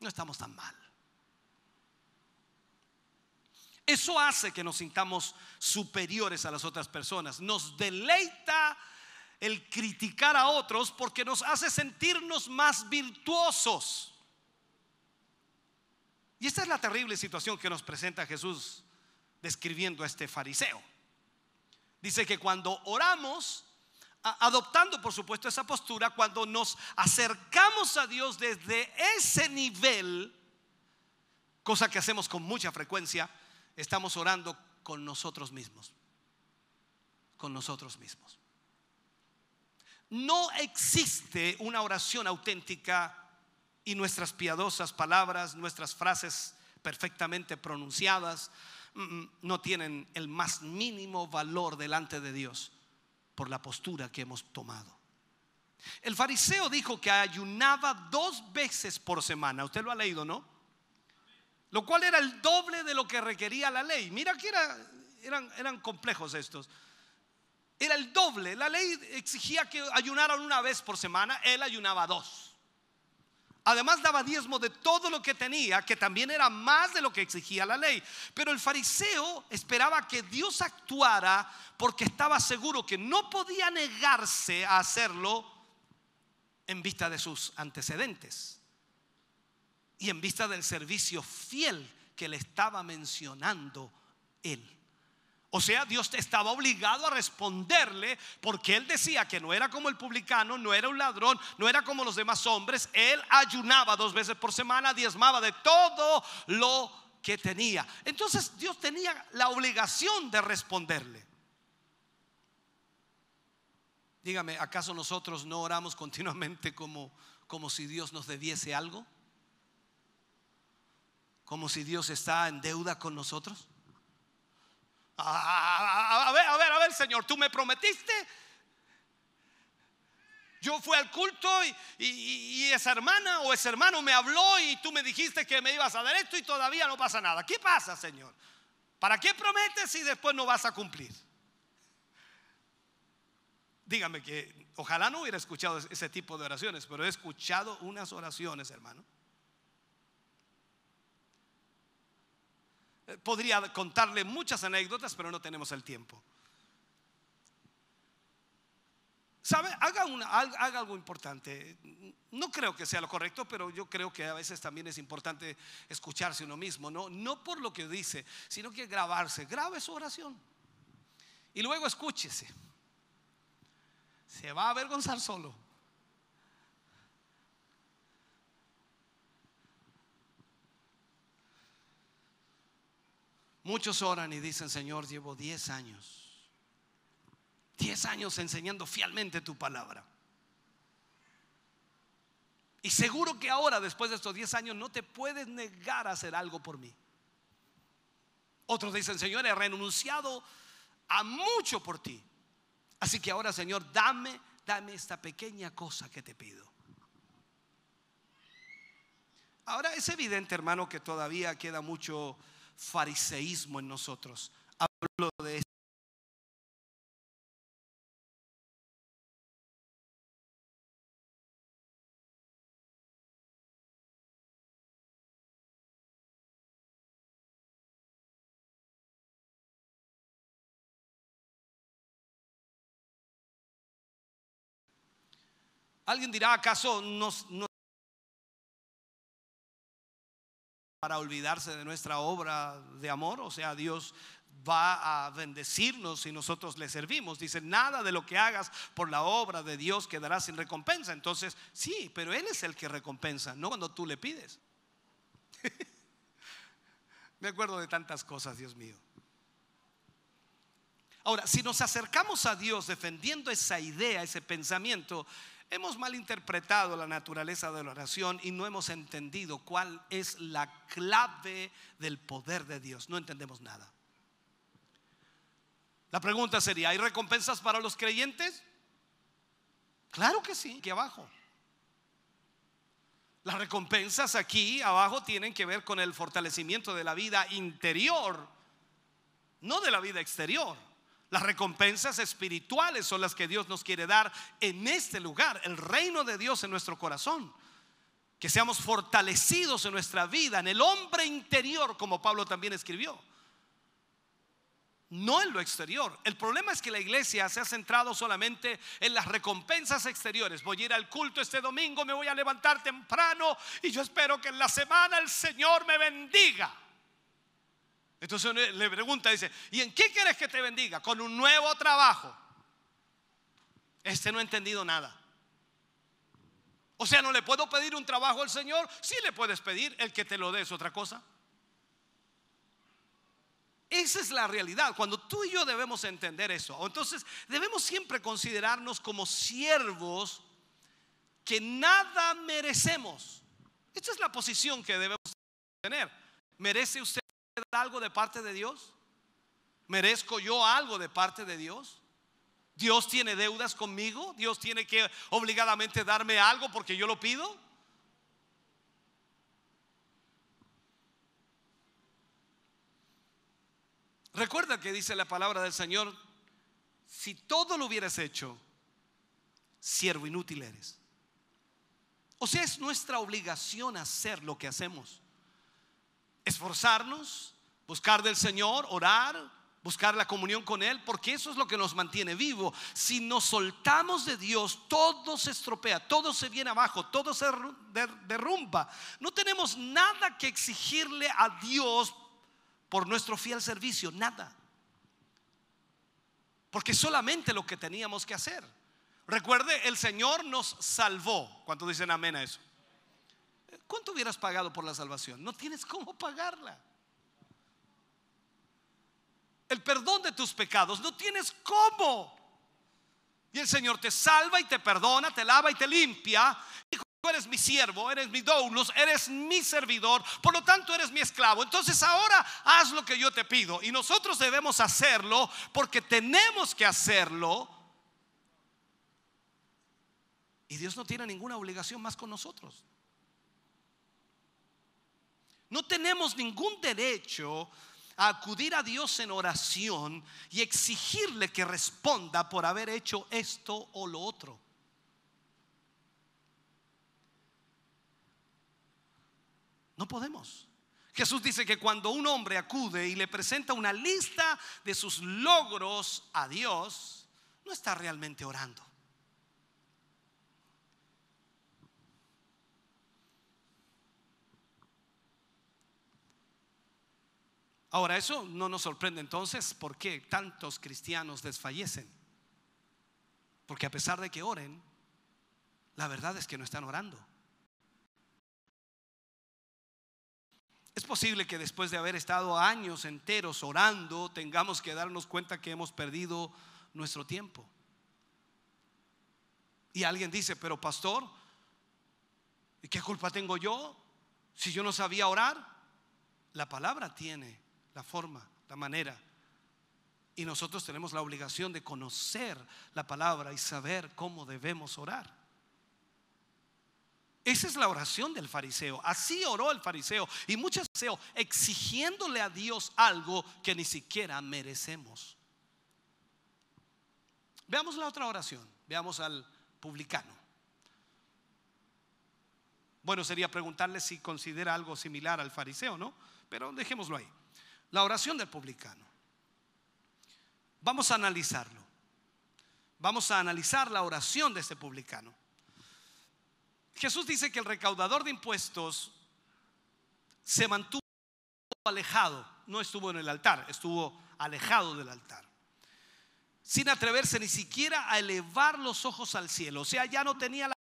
No estamos tan mal. Eso hace que nos sintamos superiores a las otras personas. Nos deleita el criticar a otros porque nos hace sentirnos más virtuosos. Y esta es la terrible situación que nos presenta Jesús describiendo a este fariseo. Dice que cuando oramos, adoptando por supuesto esa postura, cuando nos acercamos a Dios desde ese nivel, cosa que hacemos con mucha frecuencia, estamos orando con nosotros mismos. Con nosotros mismos. no existe una oración auténtica y nuestras piadosas palabras, nuestras frases perfectamente pronunciadas, mm, mm, no tienen el más mínimo valor delante de Dios por la postura que hemos tomado. El fariseo dijo que ayunaba dos veces por semana. Usted lo ha leído, ¿no? Lo cual era el doble de lo que requería la ley. Mira que eran, eran complejos estos. Era el doble. La ley exigía que ayunaran una vez por semana. Él ayunaba dos. Además daba diezmo de todo lo que tenía, que también era más de lo que exigía la ley. Pero el fariseo esperaba que Dios actuara porque estaba seguro que no podía negarse a hacerlo en vista de sus antecedentes y en vista del servicio fiel que le estaba mencionando él. O sea, Dios estaba obligado a responderle porque él decía que no era como el publicano, no era un ladrón, no era como los demás hombres. Él ayunaba dos veces por semana, diezmaba de todo lo que tenía. Entonces Dios tenía la obligación de responderle. Dígame, ¿acaso nosotros no oramos continuamente como, como si Dios nos debiese algo? ¿Como si Dios está en deuda con nosotros? A, ver, a ver, a ver, Señor, tú me prometiste. Yo fui al culto y, esa hermana o ese hermano me habló y tú me dijiste que me ibas a dar esto y todavía no pasa nada. ¿Qué pasa, Señor? ¿Para qué prometes si después no vas a cumplir? Dígame que ojalá no hubiera escuchado ese tipo de oraciones, pero he escuchado unas oraciones, hermano. Podría contarle muchas anécdotas, pero no tenemos el tiempo. ¿Sabe? Haga, algo importante. No creo que sea lo correcto, pero yo creo que a veces también es importante escucharse uno mismo, ¿no? No por lo que dice, sino que grabarse. Grabe su oración. Y luego escúchese se va a avergonzar solo. Muchos oran y dicen, Señor, llevo 10 años, 10 años enseñando fielmente tu palabra. Y seguro que ahora, después de estos 10 años, no te puedes negar a hacer algo por mí. Otros dicen, Señor, he renunciado a mucho por ti. Así que ahora, Señor, dame, dame esta pequeña cosa que te pido. Ahora es evidente, hermano, que todavía queda mucho fariseísmo en nosotros. Hablo de Alguien dirá, ¿acaso no, para olvidarse de nuestra obra de amor? O sea, Dios va a bendecirnos si nosotros le servimos. Dice, nada de lo que hagas por la obra de Dios quedará sin recompensa. Entonces, sí, pero Él es el que recompensa, no cuando tú le pides. *laughs* Me acuerdo de tantas cosas, Dios mío. Ahora, si nos acercamos a Dios defendiendo esa idea, ese pensamiento, Hemos malinterpretado la naturaleza de la oración y no hemos entendido cuál es la clave del poder de Dios. No entendemos nada. La pregunta sería, ¿hay recompensas para los creyentes? Claro que sí, aquí abajo. Las recompensas aquí abajo tienen que ver con el fortalecimiento de la vida interior, no de la vida exterior. Las recompensas espirituales son las que Dios nos quiere dar en este lugar, el reino de Dios en nuestro corazón. Que seamos fortalecidos en nuestra vida, en el hombre interior, como Pablo también escribió. No en lo exterior. El problema es que la iglesia se ha centrado solamente en las recompensas exteriores. Voy a ir al culto este domingo, me voy a levantar temprano y yo espero que en la semana el Señor me bendiga. Entonces le pregunta, dice, ¿y en qué quieres que te bendiga? Con un nuevo trabajo. Este no ha entendido nada. O sea, no le puedo pedir un trabajo al Señor. Sí le puedes pedir, el que te lo dé es otra cosa. esa es la realidad. Cuando tú y yo debemos entender eso, entonces debemos siempre considerarnos como siervos que nada merecemos. Esta es la posición que debemos tener. ¿Merece usted algo de parte de Dios? ¿Merezco yo algo de parte de Dios? ¿Dios tiene deudas conmigo? ¿Dios tiene que obligadamente darme algo porque yo lo pido? Recuerda que dice la palabra del Señor, si todo lo hubieras hecho, siervo inútil eres. O sea, es nuestra obligación hacer lo que hacemos. Esforzarnos, buscar del Señor, orar, buscar la comunión con Él, porque eso es lo que nos mantiene vivo. Si nos soltamos de Dios, todo se estropea, todo se viene abajo, todo se derrumba. No tenemos nada que exigirle a Dios por nuestro fiel servicio, nada. Porque solamente lo que teníamos que hacer. Recuerde, el Señor nos salvó. ¿Cuánto dicen amén a eso? ¿Cuánto hubieras pagado por la salvación? No tienes cómo pagarla. El perdón de tus pecados, no tienes cómo. Y el Señor te salva y te perdona, te lava y te limpia eres mi siervo, eres mi doulos, eres mi servidor, por lo tanto eres mi esclavo. Entonces ahora haz lo que yo te pido. Y nosotros debemos hacerlo porque tenemos que hacerlo. Y Dios no tiene ninguna obligación más con nosotros. No tenemos ningún derecho a acudir a Dios en oración y exigirle que responda por haber hecho esto o lo otro. No podemos. Jesús dice que cuando un hombre acude y le presenta una lista de sus logros a Dios, no está realmente orando. Ahora, eso no nos sorprende entonces por qué tantos cristianos desfallecen. Porque a pesar de que oren, la verdad es que no están orando. Es posible que después de haber estado años enteros orando, tengamos que darnos cuenta que hemos perdido nuestro tiempo. Y alguien dice, pero pastor, ¿y qué culpa tengo yo si yo no sabía orar? La palabra tiene la forma, la manera. Y nosotros tenemos la obligación de conocer la palabra y saber cómo debemos orar. Esa es la oración del fariseo. Así oró el fariseo. Y muchos fariseos exigiéndole a Dios algo que ni siquiera merecemos. Veamos la otra oración. Veamos al publicano. Bueno, sería preguntarle si considera algo similar al fariseo, ¿no? Pero dejémoslo ahí. La oración del publicano. Vamos a analizarlo. Vamos a analizar la oración de este publicano. Jesús dice que el recaudador de impuestos se mantuvo alejado, no estuvo en el altar, estuvo alejado del altar, sin atreverse ni siquiera a elevar los ojos al cielo, o sea, ya no tenía la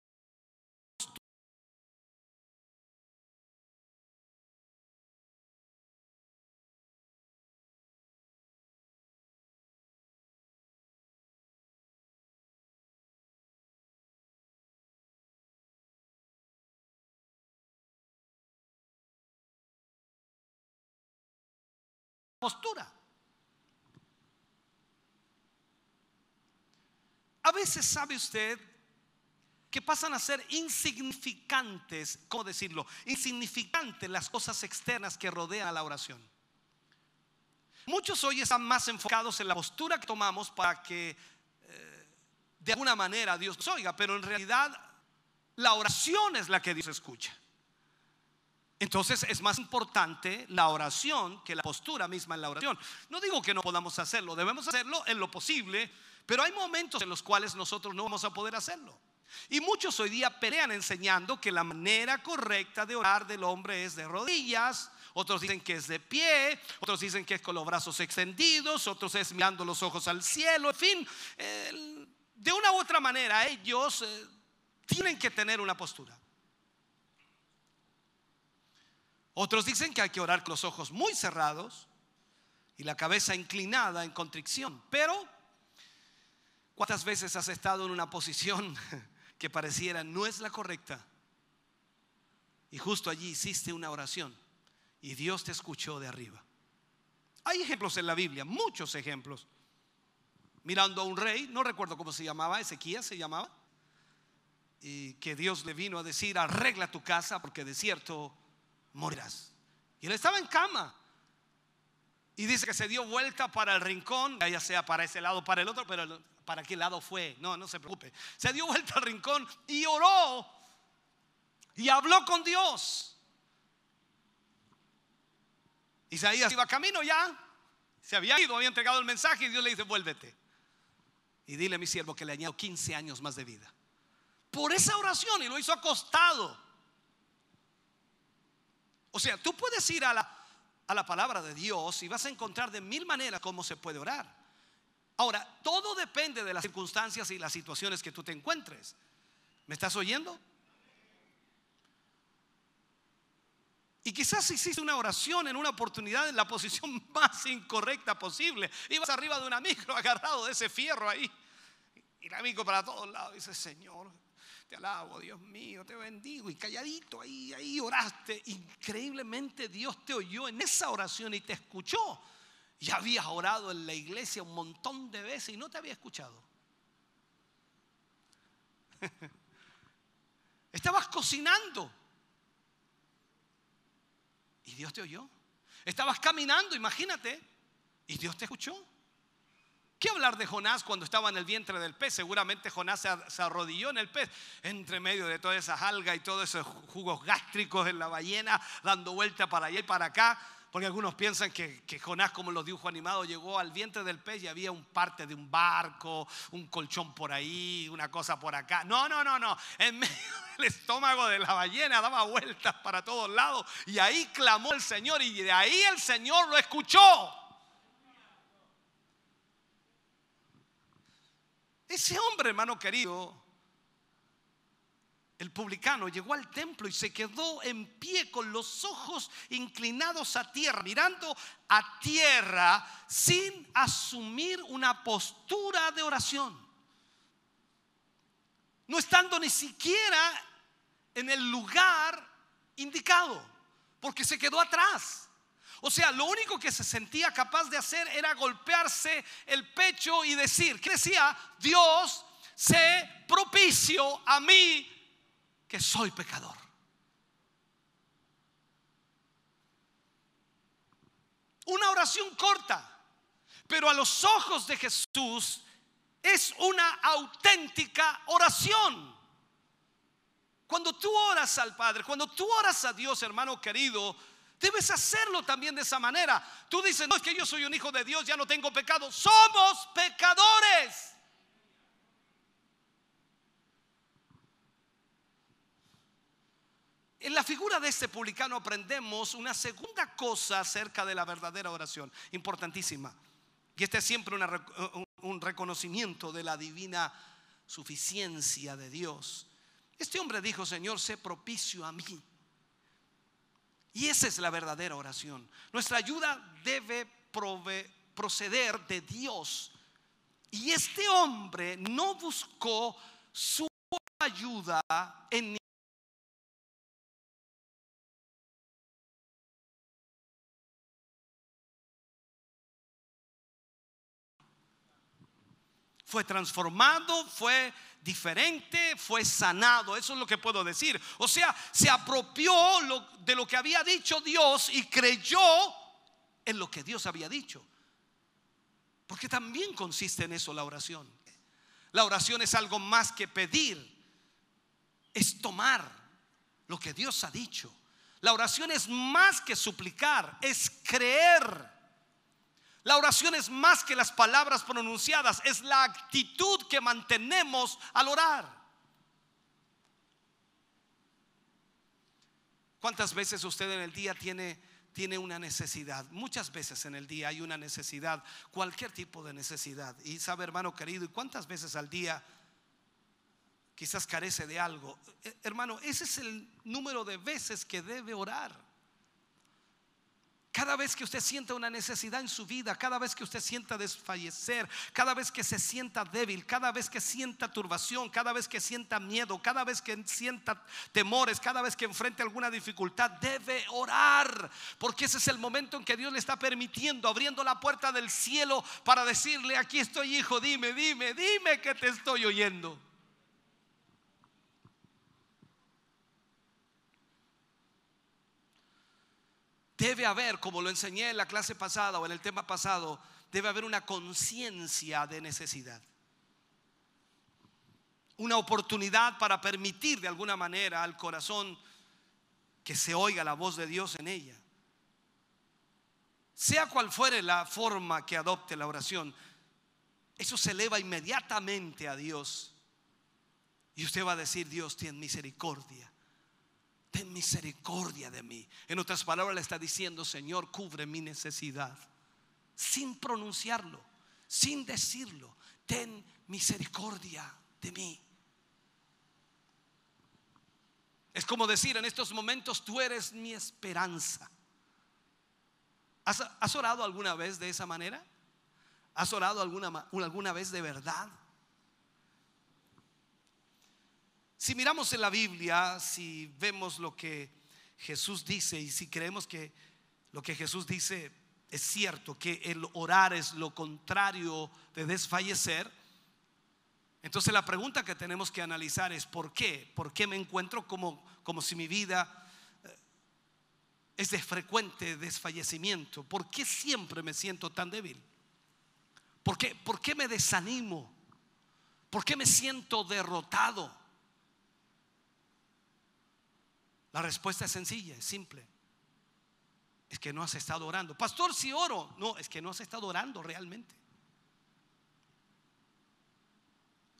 postura. A veces sabe usted que pasan a ser insignificantes, ¿cómo decirlo? Insignificantes las cosas externas que rodean a la oración. Muchos hoy están más enfocados en la postura que tomamos para que eh, de alguna manera Dios nos oiga, pero en realidad la oración es la que Dios escucha. Entonces es más importante la oración que la postura misma en la oración. No digo que no podamos hacerlo, debemos hacerlo en lo posible, pero hay momentos en los cuales nosotros no vamos a poder hacerlo. Y muchos hoy día pelean enseñando que la manera correcta de orar del hombre es de rodillas, otros dicen que es de pie, otros dicen que es con los brazos extendidos, otros es mirando los ojos al cielo, en fin, de una u otra manera ellos eh, tienen que tener una postura. Otros dicen que hay que orar con los ojos muy cerrados, y la cabeza inclinada en contrición. Pero, ¿cuántas veces has estado en una posición *laughs* que pareciera no es la correcta? Y justo allí hiciste una oración y Dios te escuchó de arriba. Hay ejemplos en la Biblia, muchos ejemplos. Mirando a un rey, no recuerdo cómo se llamaba, Ezequías se llamaba, y que Dios le vino a decir, arregla tu casa porque de cierto morirás. Y él estaba en cama. Y dice que se dio vuelta para el rincón, ya sea para ese lado para el otro, pero para qué lado fue. No, no se preocupe. Se dio vuelta al rincón y oró y habló con Dios. Isaías iba camino ya, se había ido, había entregado el mensaje y Dios le dice, vuélvete. Y dile a mi siervo que le añado 15 años más de vida. Por esa oración y lo hizo acostado. O sea, tú puedes ir a la, a la palabra de Dios y vas a encontrar de mil maneras cómo se puede orar. Ahora, todo depende de las circunstancias y las situaciones que tú te encuentres. ¿Me estás oyendo? Y quizás hiciste una oración en una oportunidad en la posición *laughs* más incorrecta posible. Ibas arriba de un amigo *laughs* agarrado de ese fierro ahí. Y el amigo para todos lados dice, Señor, te alabo, Dios mío, te bendigo. Y calladito ahí, ahí oraste. Increíblemente Dios te oyó en esa oración y te escuchó. Ya habías orado en la iglesia un montón de veces y no te había escuchado. *laughs* Estabas cocinando y Dios te oyó. Estabas caminando, imagínate, y Dios te escuchó. ¿Qué hablar de Jonás cuando estaba en el vientre del pez? Seguramente Jonás se, arrodilló en el pez, entre medio de todas esas algas y todos esos jugos gástricos en la ballena, dando vuelta para allá y para acá. Porque algunos piensan que, que, Jonás, como los dibujos animados, llegó al vientre del pez y había un parte de un barco, un colchón por ahí, una cosa por acá. No, no, no, no. En medio del estómago de la ballena daba vueltas para todos lados y ahí clamó el Señor y de ahí el Señor lo escuchó. Ese hombre, hermano querido, el publicano, llegó al templo y se quedó en pie con los ojos inclinados a tierra, mirando a tierra sin asumir una postura de oración. No estando ni siquiera en el lugar indicado, porque se quedó atrás. O sea, lo único que se sentía capaz de hacer era golpearse el pecho y decir, ¿qué decía? Dios, sé propicio a mí que soy pecador. Una oración corta, pero a los ojos de Jesús es una auténtica oración. Cuando tú oras al Padre, cuando tú oras a Dios, hermano querido, Debes hacerlo también de esa manera. Tú dices, no es que yo soy un hijo de Dios, ya no tengo pecado. Somos pecadores. En la figura de este publicano aprendemos una segunda cosa acerca de la verdadera oración, importantísima. Y este es siempre un reconocimiento de la divina suficiencia de Dios. Este hombre dijo, Señor, sé propicio a mí y esa es la verdadera oración. Nuestra ayuda debe proceder de Dios. Y este hombre no buscó su ayuda en fue transformado, fue diferente, fue sanado. Eso es lo que puedo decir. O sea, se apropió de lo que había dicho Dios y creyó en lo que Dios había dicho. Porque también consiste en eso la oración. La oración es algo más que pedir, es tomar lo que Dios ha dicho. La oración es más que suplicar, es creer. La oración es más que las palabras pronunciadas, es la actitud que mantenemos al orar. ¿Cuántas veces usted en el día tiene, tiene una necesidad? Muchas veces en el día hay una necesidad, cualquier tipo de necesidad. Y sabe, hermano querido, ¿y cuántas veces al día quizás carece de algo? Eh, hermano, ese es el número de veces que debe orar. Cada vez que usted sienta una necesidad en su vida, cada vez que usted sienta desfallecer, cada vez que se sienta débil, cada vez que sienta turbación, cada vez que sienta miedo, cada vez que sienta temores, cada vez que enfrente alguna dificultad, debe orar. Porque ese es el momento en que Dios le está permitiendo, abriendo la puerta del cielo para decirle, aquí estoy hijo, dime, dime, dime que te estoy oyendo. Debe haber, como lo enseñé en la clase pasada o en el tema pasado, debe haber una conciencia de necesidad. Una oportunidad para permitir de alguna manera al corazón que se oiga la voz de Dios en ella. Sea cual fuere la forma que adopte la oración, eso se eleva inmediatamente a Dios. Y usted va a decir, Dios, tiene misericordia ten misericordia de mí. En otras palabras le está diciendo, Señor, cubre mi necesidad. Sin pronunciarlo, sin decirlo, ten misericordia de mí. Es como decir en estos momentos, tú eres mi esperanza. ¿Has, has orado alguna vez de esa manera? ¿Has orado alguna, alguna vez de verdad? Si miramos en la Biblia, si vemos lo que Jesús dice y si creemos que lo que Jesús dice es cierto, que el orar es lo contrario de desfallecer, entonces la pregunta que tenemos que analizar es ¿por qué? ¿Por qué me encuentro como, como si mi vida eh, es de frecuente desfallecimiento? ¿Por qué siempre me siento tan débil? ¿Por qué, ¿Por qué me desanimo? ¿Por qué me siento derrotado? La respuesta es sencilla, es simple. Es que no has estado orando. Pastor, si oro. No, es que no has estado orando realmente.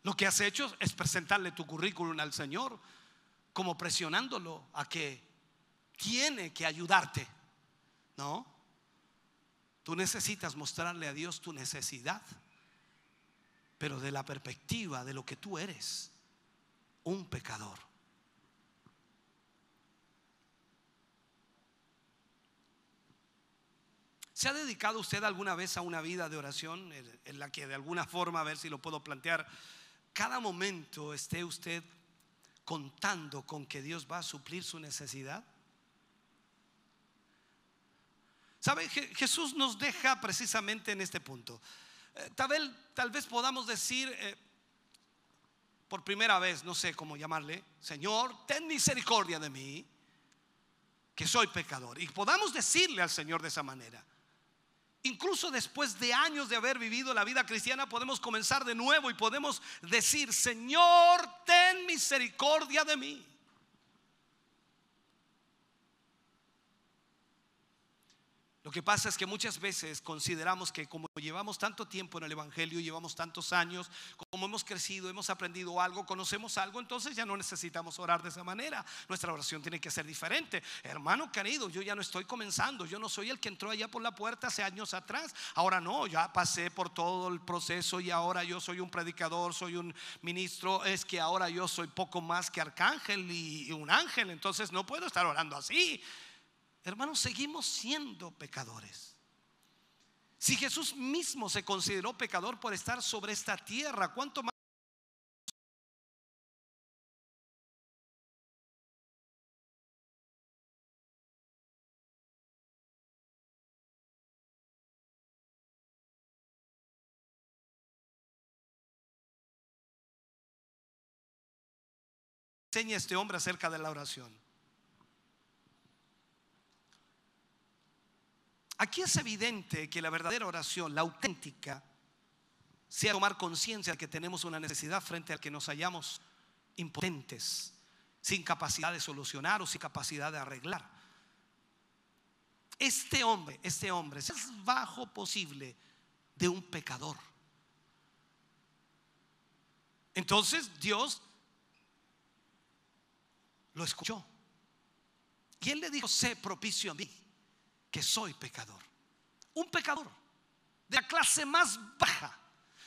Lo que has hecho es presentarle tu currículum al Señor, como presionándolo a que tiene que ayudarte. No. Tú necesitas mostrarle a Dios tu necesidad, pero de la perspectiva de lo que tú eres, un pecador. ¿Se ha dedicado usted alguna vez a una vida de oración en la que de alguna forma, a ver si lo puedo plantear, cada momento esté usted contando con que Dios va a suplir su necesidad? ¿Sabe? Jesús nos deja precisamente en este punto. Eh, tal, vez, podamos decir eh, por primera vez, no sé cómo llamarle, Señor, ten misericordia de mí, que soy pecador. Y podamos decirle al Señor de esa manera. Incluso después de años de haber vivido la vida cristiana, podemos comenzar de nuevo y podemos decir, Señor, ten misericordia de mí. Lo que pasa es que muchas veces consideramos que como llevamos tanto tiempo en el Evangelio, llevamos tantos años, como hemos crecido, hemos aprendido algo, conocemos algo, entonces ya no necesitamos orar de esa manera. Nuestra oración tiene que ser diferente. Hermano querido, yo ya no estoy comenzando, yo no soy el que entró allá por la puerta hace años atrás. Ahora no, ya pasé por todo el proceso y ahora yo soy un predicador, soy un ministro. Es que ahora yo soy poco más que arcángel y un ángel, entonces no puedo estar orando así hermanos, seguimos siendo pecadores. Si Jesús mismo se consideró pecador por estar sobre esta tierra, ¿cuánto más? enseña este hombre acerca de la oración. Aquí es evidente que la verdadera oración, la auténtica, sea tomar conciencia de que tenemos una necesidad frente al que nos hallamos impotentes, sin capacidad de solucionar o sin capacidad de arreglar. Este hombre, este hombre es bajo posible de un pecador. Entonces Dios lo escuchó. Y él le dijo, sé propicio a mí que soy pecador. Un pecador de la clase más baja,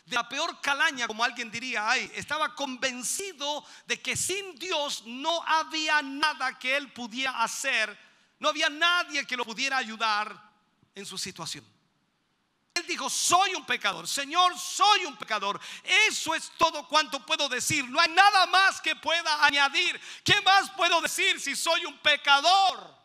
de la peor calaña, como alguien diría, ay, estaba convencido de que sin Dios no había nada que él pudiera hacer, no había nadie que lo pudiera ayudar, en su situación. Él dijo, soy un pecador. Señor, soy un pecador. Eso es todo cuanto puedo decir. No hay nada más que pueda añadir. ¿Qué más puedo decir si soy un pecador?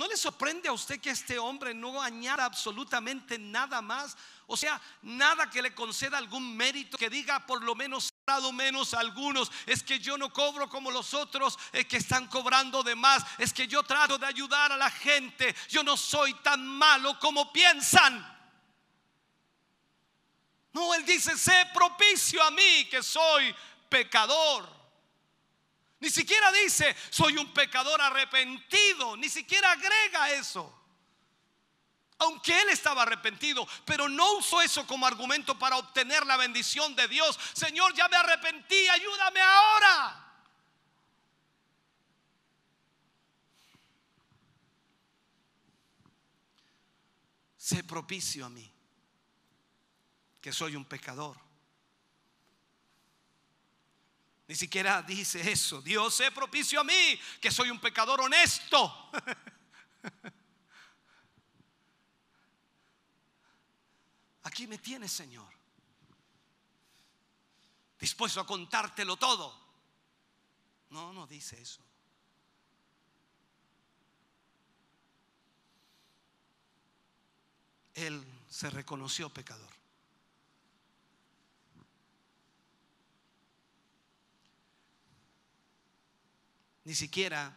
¿No le sorprende a usted que este hombre no añada absolutamente nada más? O sea, nada que le conceda algún mérito, que diga por lo menos menos a algunos, es que yo no cobro como los otros eh, que están cobrando de más, es que yo trato de ayudar a la gente, yo no soy tan malo como piensan. No, él dice, sé propicio a mí que soy pecador. Ni siquiera dice, soy un pecador arrepentido. Ni siquiera agrega eso. Aunque él estaba arrepentido, pero no usó eso como argumento para obtener la bendición de Dios. Señor, ya me arrepentí, ayúdame ahora. Sé propicio a mí, que soy un pecador. Ni siquiera dice eso. Dios sé propicio a mí, que soy un pecador honesto. *laughs* Aquí me tienes, Señor. Dispuesto a contártelo todo. No, no dice eso. Él se reconoció pecador. Ni siquiera,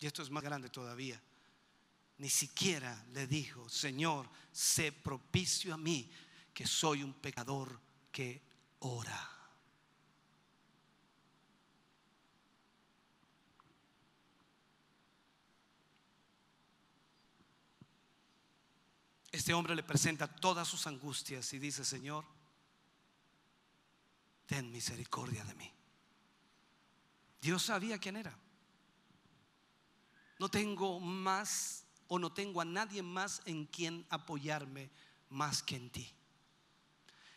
y esto es más grande todavía, ni siquiera le dijo, Señor, sé propicio a mí, que soy un pecador que ora. Este hombre le presenta todas sus angustias y dice, Señor, ten misericordia de mí. Dios sabía quién era. No tengo más o no tengo a nadie más en quien apoyarme más que en ti.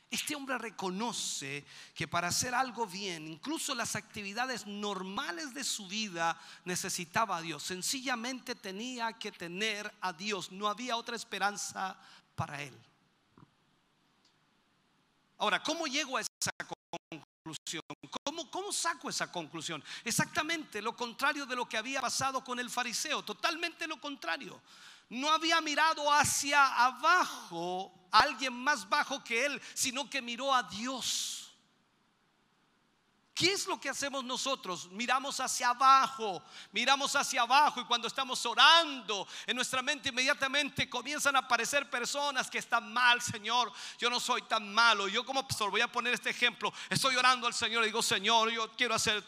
Este hombre reconoce que para hacer algo bien, incluso las actividades normales de su vida, necesitaba a Dios. Sencillamente tenía que tener a Dios. No había otra esperanza para él. Ahora, ¿cómo llego a esa conclusión? ¿Cómo, saco esa conclusión? Exactamente lo contrario de lo que había pasado con el fariseo, totalmente lo contrario. No había mirado hacia abajo a alguien más bajo que él, sino que miró a Dios. ¿Qué es lo que hacemos nosotros? Miramos hacia abajo, miramos hacia abajo y cuando estamos orando, en nuestra mente inmediatamente comienzan a aparecer personas que están mal, Señor, yo no soy tan malo. Yo como pastor voy a poner este ejemplo, estoy orando al Señor y digo, Señor, yo quiero hacer,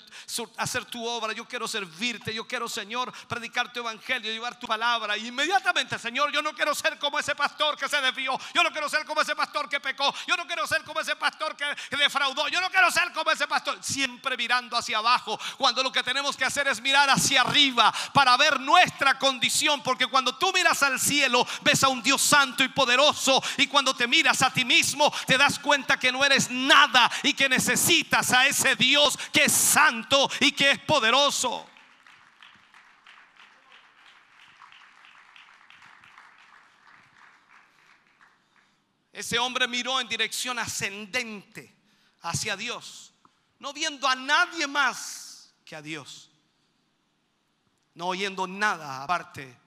hacer tu obra, yo quiero servirte, yo quiero, Señor, predicar tu evangelio, llevar tu palabra. Inmediatamente, Señor, yo no quiero ser como ese pastor que se desvió, yo no quiero ser como ese pastor que pecó, yo no quiero ser como ese pastor que defraudó, yo no quiero ser como ese pastor siempre mirando hacia abajo, cuando lo que tenemos que hacer es mirar hacia arriba para ver nuestra condición, porque cuando tú miras al cielo, ves a un Dios santo y poderoso, y cuando te miras a ti mismo, te das cuenta que no eres nada y que necesitas a ese Dios que es santo y que es poderoso. Ese hombre miró en dirección ascendente hacia Dios no viendo a nadie más que a Dios, no oyendo nada aparte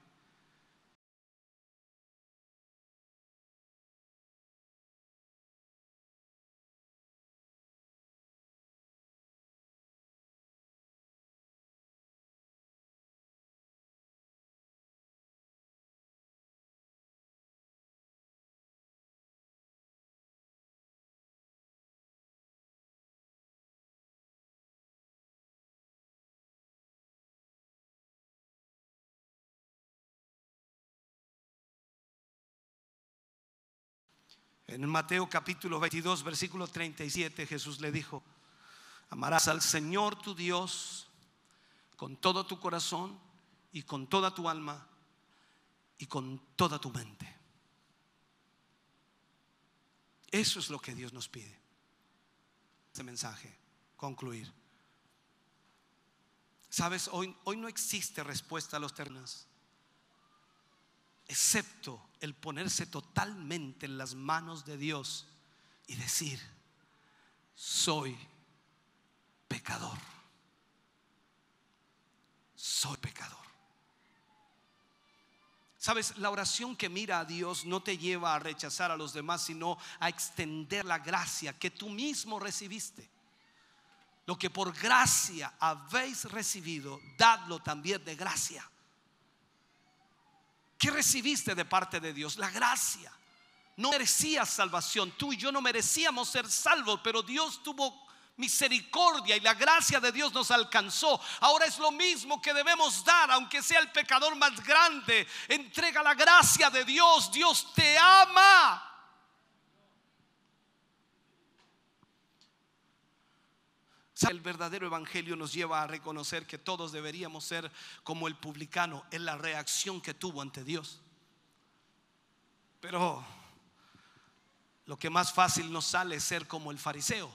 En Mateo capítulo 22, versículo 37, Jesús le dijo, amarás al Señor tu Dios con todo tu corazón y con toda tu alma y con toda tu mente. Eso es lo que Dios nos pide. Ese mensaje, concluir. Sabes, hoy, hoy no existe respuesta a los ternos, excepto el ponerse totalmente en las manos de Dios y decir, soy pecador. Soy pecador. Sabes, la oración que mira a Dios no te lleva a rechazar a los demás, sino a extender la gracia que tú mismo recibiste. Lo que por gracia habéis recibido, dadlo también de gracia. ¿Qué recibiste de parte de Dios? La gracia. No merecías salvación. Tú y yo no merecíamos ser salvos, pero Dios tuvo misericordia y la gracia de Dios nos alcanzó. Ahora es lo mismo que debemos dar, aunque sea el pecador más grande. Entrega la gracia de Dios. Dios te ama. El verdadero evangelio nos lleva a reconocer que todos deberíamos ser como el publicano en la reacción que tuvo ante Dios. Pero lo que más fácil nos sale es ser como el fariseo.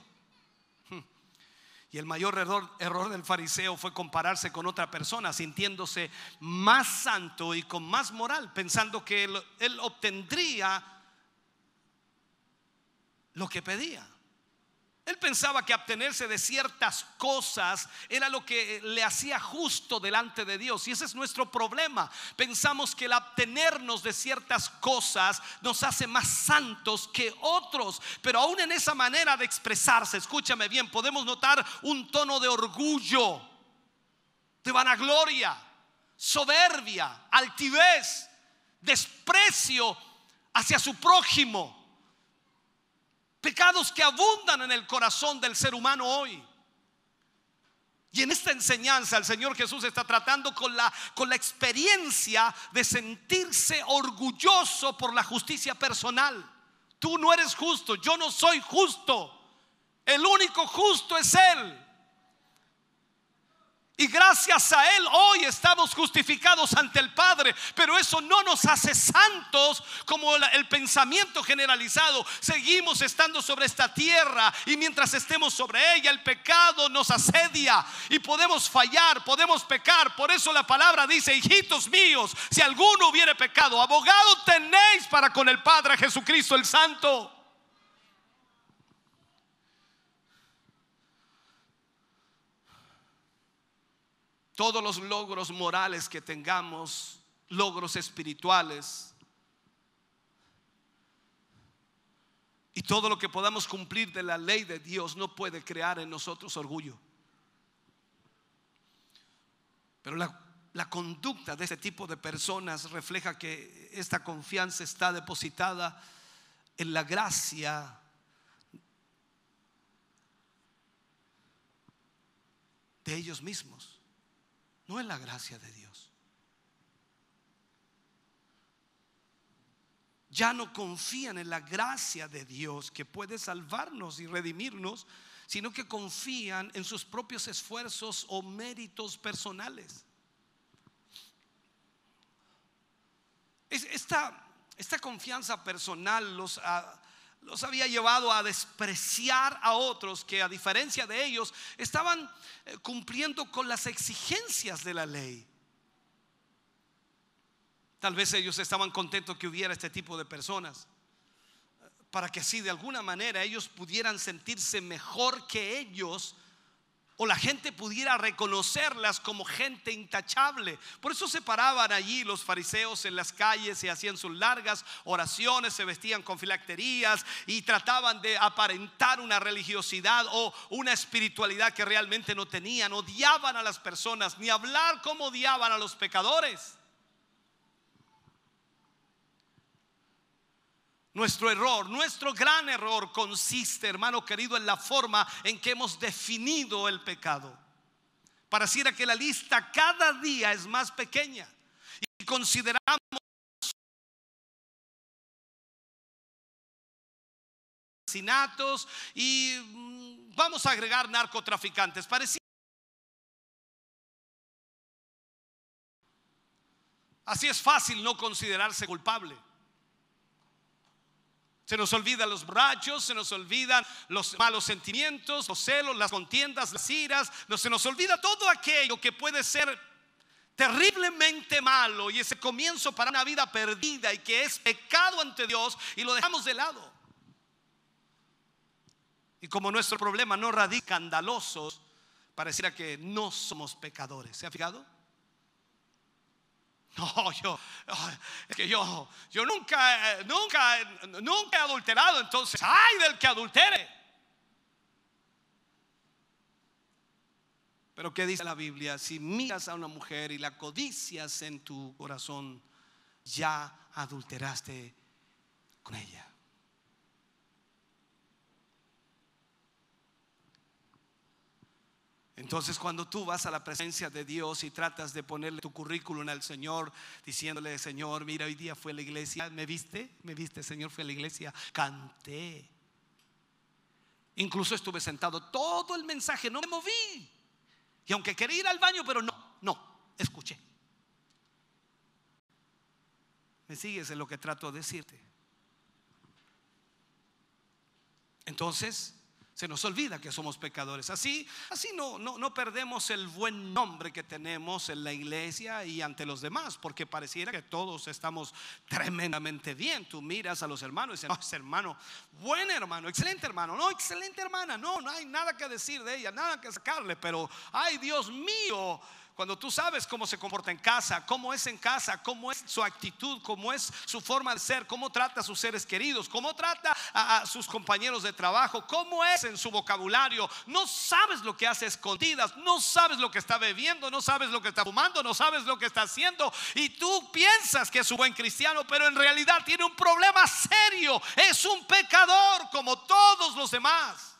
Y el mayor error, del fariseo fue compararse con otra persona, sintiéndose más santo y con más moral, pensando que él obtendría lo que pedía. Él pensaba que abstenerse de ciertas cosas era lo que le hacía justo delante de Dios. Y ese es nuestro problema. Pensamos que el abstenernos de ciertas cosas nos hace más santos que otros. Pero aún en esa manera de expresarse, escúchame bien, podemos notar un tono de orgullo, de vanagloria, soberbia, altivez, desprecio hacia su prójimo Pecados que abundan en el corazón del ser humano hoy. Y en esta enseñanza el Señor Jesús está tratando con la, con la experiencia de sentirse orgulloso por la justicia personal. Tú no eres justo, yo no soy justo. El único justo es Él. Y gracias a Él hoy estamos justificados ante el Padre. Pero eso no nos hace santos como el pensamiento generalizado. Seguimos estando sobre esta tierra y mientras estemos sobre ella el pecado nos asedia y podemos fallar, podemos pecar. Por eso la palabra dice, hijitos míos, si alguno hubiere pecado, abogado tenéis para con el Padre Jesucristo el Santo. Todos los logros morales que tengamos, logros espirituales, y todo lo que podamos cumplir de la ley de Dios no puede crear en nosotros orgullo. Pero la, conducta de este tipo de personas refleja que esta confianza está depositada en la gracia de ellos mismos no es la gracia de Dios. Ya no confían en la gracia de Dios que puede salvarnos y redimirnos, sino que confían en sus propios esfuerzos o méritos personales. Esta, esta confianza personal los, los había llevado a despreciar a otros que a diferencia de ellos estaban eh, cumpliendo con las exigencias de la ley. Tal vez ellos estaban contentos que hubiera este tipo de personas eh, para que así de alguna manera ellos pudieran sentirse mejor que ellos o la gente pudiera reconocerlas como gente intachable. Por eso se paraban allí los fariseos en las calles y hacían sus largas oraciones, se vestían con filacterías y trataban de aparentar una religiosidad o una espiritualidad que realmente no tenían. Odiaban a las personas, ni hablar como odiaban a los pecadores. Nuestro error, nuestro gran error consiste, hermano querido, en la forma en que hemos definido el pecado. Pareciera que la lista cada día es más pequeña y consideramos asesinatos y mm, vamos a agregar narcotraficantes. Parecía Así es fácil no considerarse culpable. Se nos olvidan los borrachos, se nos olvidan los malos sentimientos, los celos, las contiendas, las iras, no, se nos olvida todo aquello que puede ser terriblemente malo y ese comienzo para una vida perdida y que es pecado ante Dios y lo dejamos de lado. Y como nuestro problema no radica escandalosos, pareciera que no somos pecadores. ¿Se ha fijado? No, yo, es que yo, yo nunca, nunca, nunca he adulterado, entonces, ay del que adultere. Pero ¿qué dice la Biblia? Si miras a una mujer y la codicias en tu corazón, ya adulteraste con ella. Entonces cuando tú vas a la presencia de Dios y tratas de ponerle tu currículum al Señor, diciéndole, Señor, mira, hoy día fue a la iglesia, ¿me viste? ¿Me viste, Señor? Fue a la iglesia, canté. Incluso estuve sentado todo el mensaje, no me moví. Y aunque quería ir al baño, pero no, no, escuché. ¿Me sigues en lo que trato de decirte? Entonces, se nos olvida que somos pecadores. Así, así no, no, no, perdemos el buen nombre que tenemos en la iglesia y ante los demás, porque pareciera que todos estamos tremendamente bien. Tú miras a los hermanos y dices, no, ese hermano, buen hermano, excelente hermano, no, excelente hermana, no, no hay nada que decir de ella, nada que sacarle, pero, ay Dios mío, cuando tú sabes cómo se comporta en casa, cómo es en casa, cómo es su actitud, cómo es su forma de ser, cómo trata a sus seres queridos, cómo trata a, sus compañeros de trabajo, cómo es en su vocabulario, no sabes lo que hace escondidas, no sabes lo que está bebiendo, no sabes lo que está fumando, no sabes lo que está haciendo. Y tú piensas que es un buen cristiano, pero en realidad tiene un problema serio, es un pecador como todos los demás.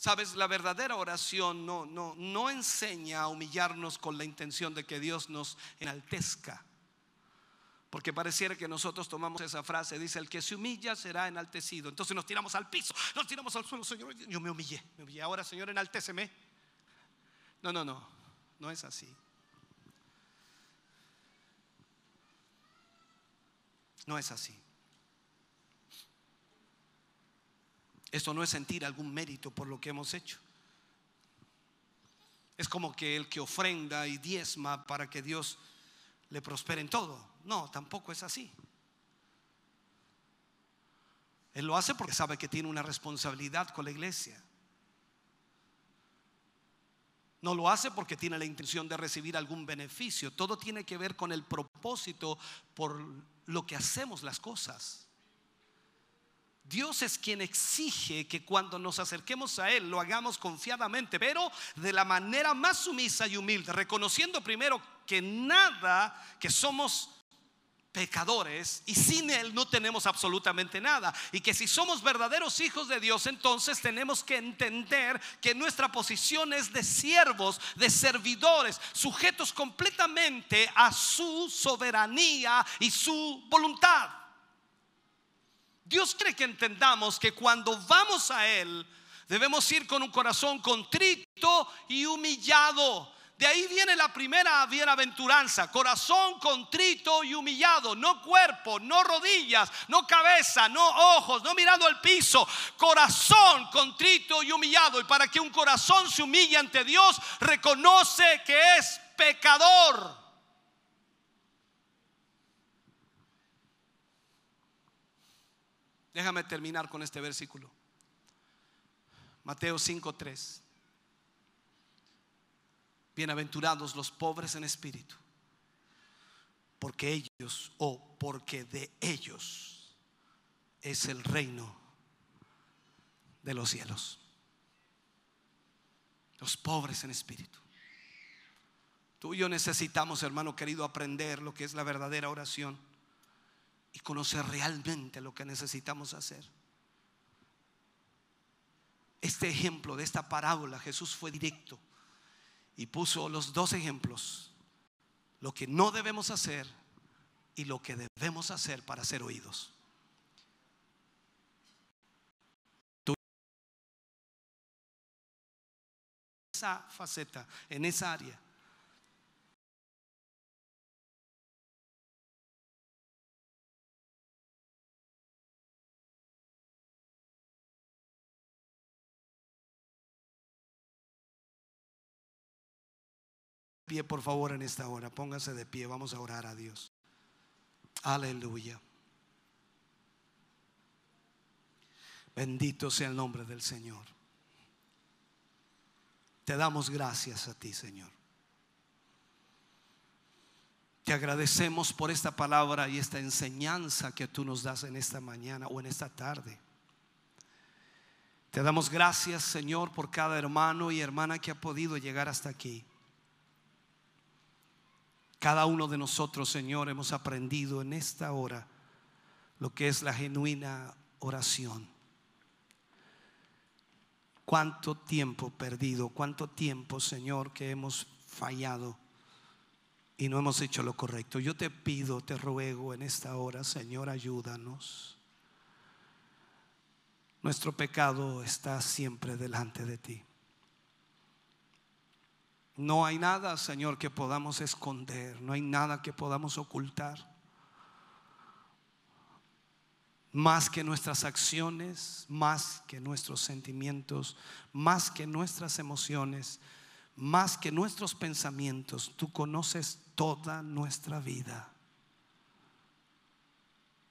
Sabes, la verdadera oración no, no, no enseña a humillarnos con la intención de que Dios nos enaltezca. Porque pareciera que nosotros tomamos esa frase, dice, el que se humilla será enaltecido. Entonces nos tiramos al piso, nos tiramos al suelo, Señor, yo me humillé, me humillé. Ahora, Señor, enaltéceme. No, no, no, no es así. No es así. Esto no es sentir algún mérito por lo que hemos hecho. Es como que el que ofrenda y diezma para que Dios le prospere en todo. No, tampoco es así. Él lo hace porque sabe que tiene una responsabilidad con la iglesia. No lo hace porque tiene la intención de recibir algún beneficio. Todo tiene que ver con el propósito por lo que hacemos las cosas. Dios es quien exige que cuando nos acerquemos a Él lo hagamos confiadamente, pero de la manera más sumisa y humilde, reconociendo primero que nada, que somos pecadores y sin Él no tenemos absolutamente nada. Y que si somos verdaderos hijos de Dios, entonces tenemos que entender que nuestra posición es de siervos, de servidores, sujetos completamente a su soberanía y su voluntad. Dios quiere que entendamos que cuando vamos a Él, debemos ir con un corazón contrito y humillado. De ahí viene la primera bienaventuranza, corazón contrito y humillado, no cuerpo, no rodillas, no cabeza, no ojos, no mirando al piso, corazón contrito y humillado. Y para que un corazón se humille ante Dios, reconoce que es pecador. Déjame terminar con este versículo. Mateo 5:3. Bienaventurados los pobres en espíritu, porque ellos o porque de ellos es el reino de los cielos. Los pobres en espíritu. Tú y yo necesitamos, hermano querido, aprender lo que es la verdadera oración y conocer realmente lo que necesitamos hacer. Este ejemplo de esta parábola, Jesús fue directo y puso los dos ejemplos, lo que no debemos hacer y lo que debemos hacer para ser oídos. esa faceta, en esa área, pie, por favor, en esta hora. Póngase de pie, vamos a orar a Dios. Aleluya. Bendito sea el nombre del Señor. Te damos gracias a ti, Señor. Te agradecemos por esta palabra y esta enseñanza que tú nos das en esta mañana o en esta tarde. Te damos gracias, Señor, por cada hermano y hermana que ha podido llegar hasta aquí. Cada uno de nosotros, Señor, hemos aprendido en esta hora lo que es la genuina oración. Cuánto tiempo perdido, cuánto tiempo, Señor, que hemos fallado y no hemos hecho lo correcto. Yo te pido, te ruego en esta hora, Señor, ayúdanos. Nuestro pecado está siempre delante de ti. No hay nada, Señor, que podamos esconder, no hay nada que podamos ocultar. Más que nuestras acciones, más que nuestros sentimientos, más que nuestras emociones, más que nuestros pensamientos, tú conoces toda nuestra vida.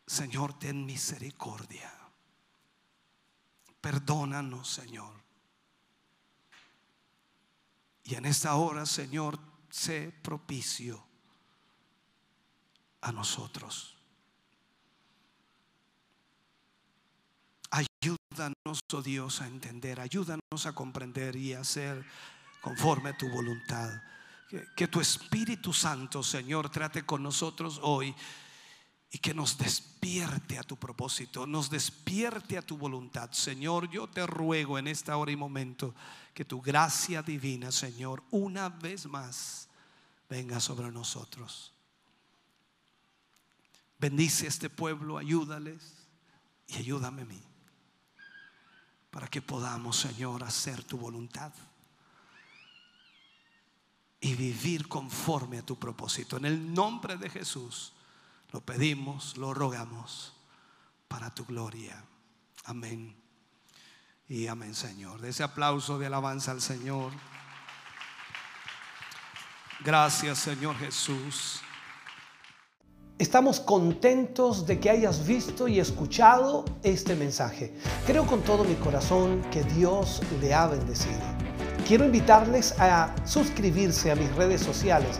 Señor, ten misericordia. Perdónanos, Señor. Y en esta hora, Señor, sé propicio a nosotros. Ayúdanos, oh Dios, a entender, ayúdanos a comprender y a hacer conforme a tu voluntad. Que, que, tu Espíritu Santo, Señor, trate con nosotros hoy y que nos despierte a tu propósito, nos despierte a tu voluntad. Señor, yo te ruego en esta hora y momento que tu gracia divina, Señor, una vez más venga sobre nosotros. Bendice este pueblo, ayúdales y ayúdame a mí, para que podamos, Señor, hacer tu voluntad y vivir conforme a tu propósito. En el nombre de Jesús. Lo pedimos, lo rogamos para tu gloria. Amén. Y amén, Señor. De ese aplauso de alabanza al Señor. Gracias, Señor Jesús. Estamos contentos de que hayas visto y escuchado este mensaje. Creo con todo mi corazón que Dios le ha bendecido. Quiero invitarles a suscribirse a mis redes sociales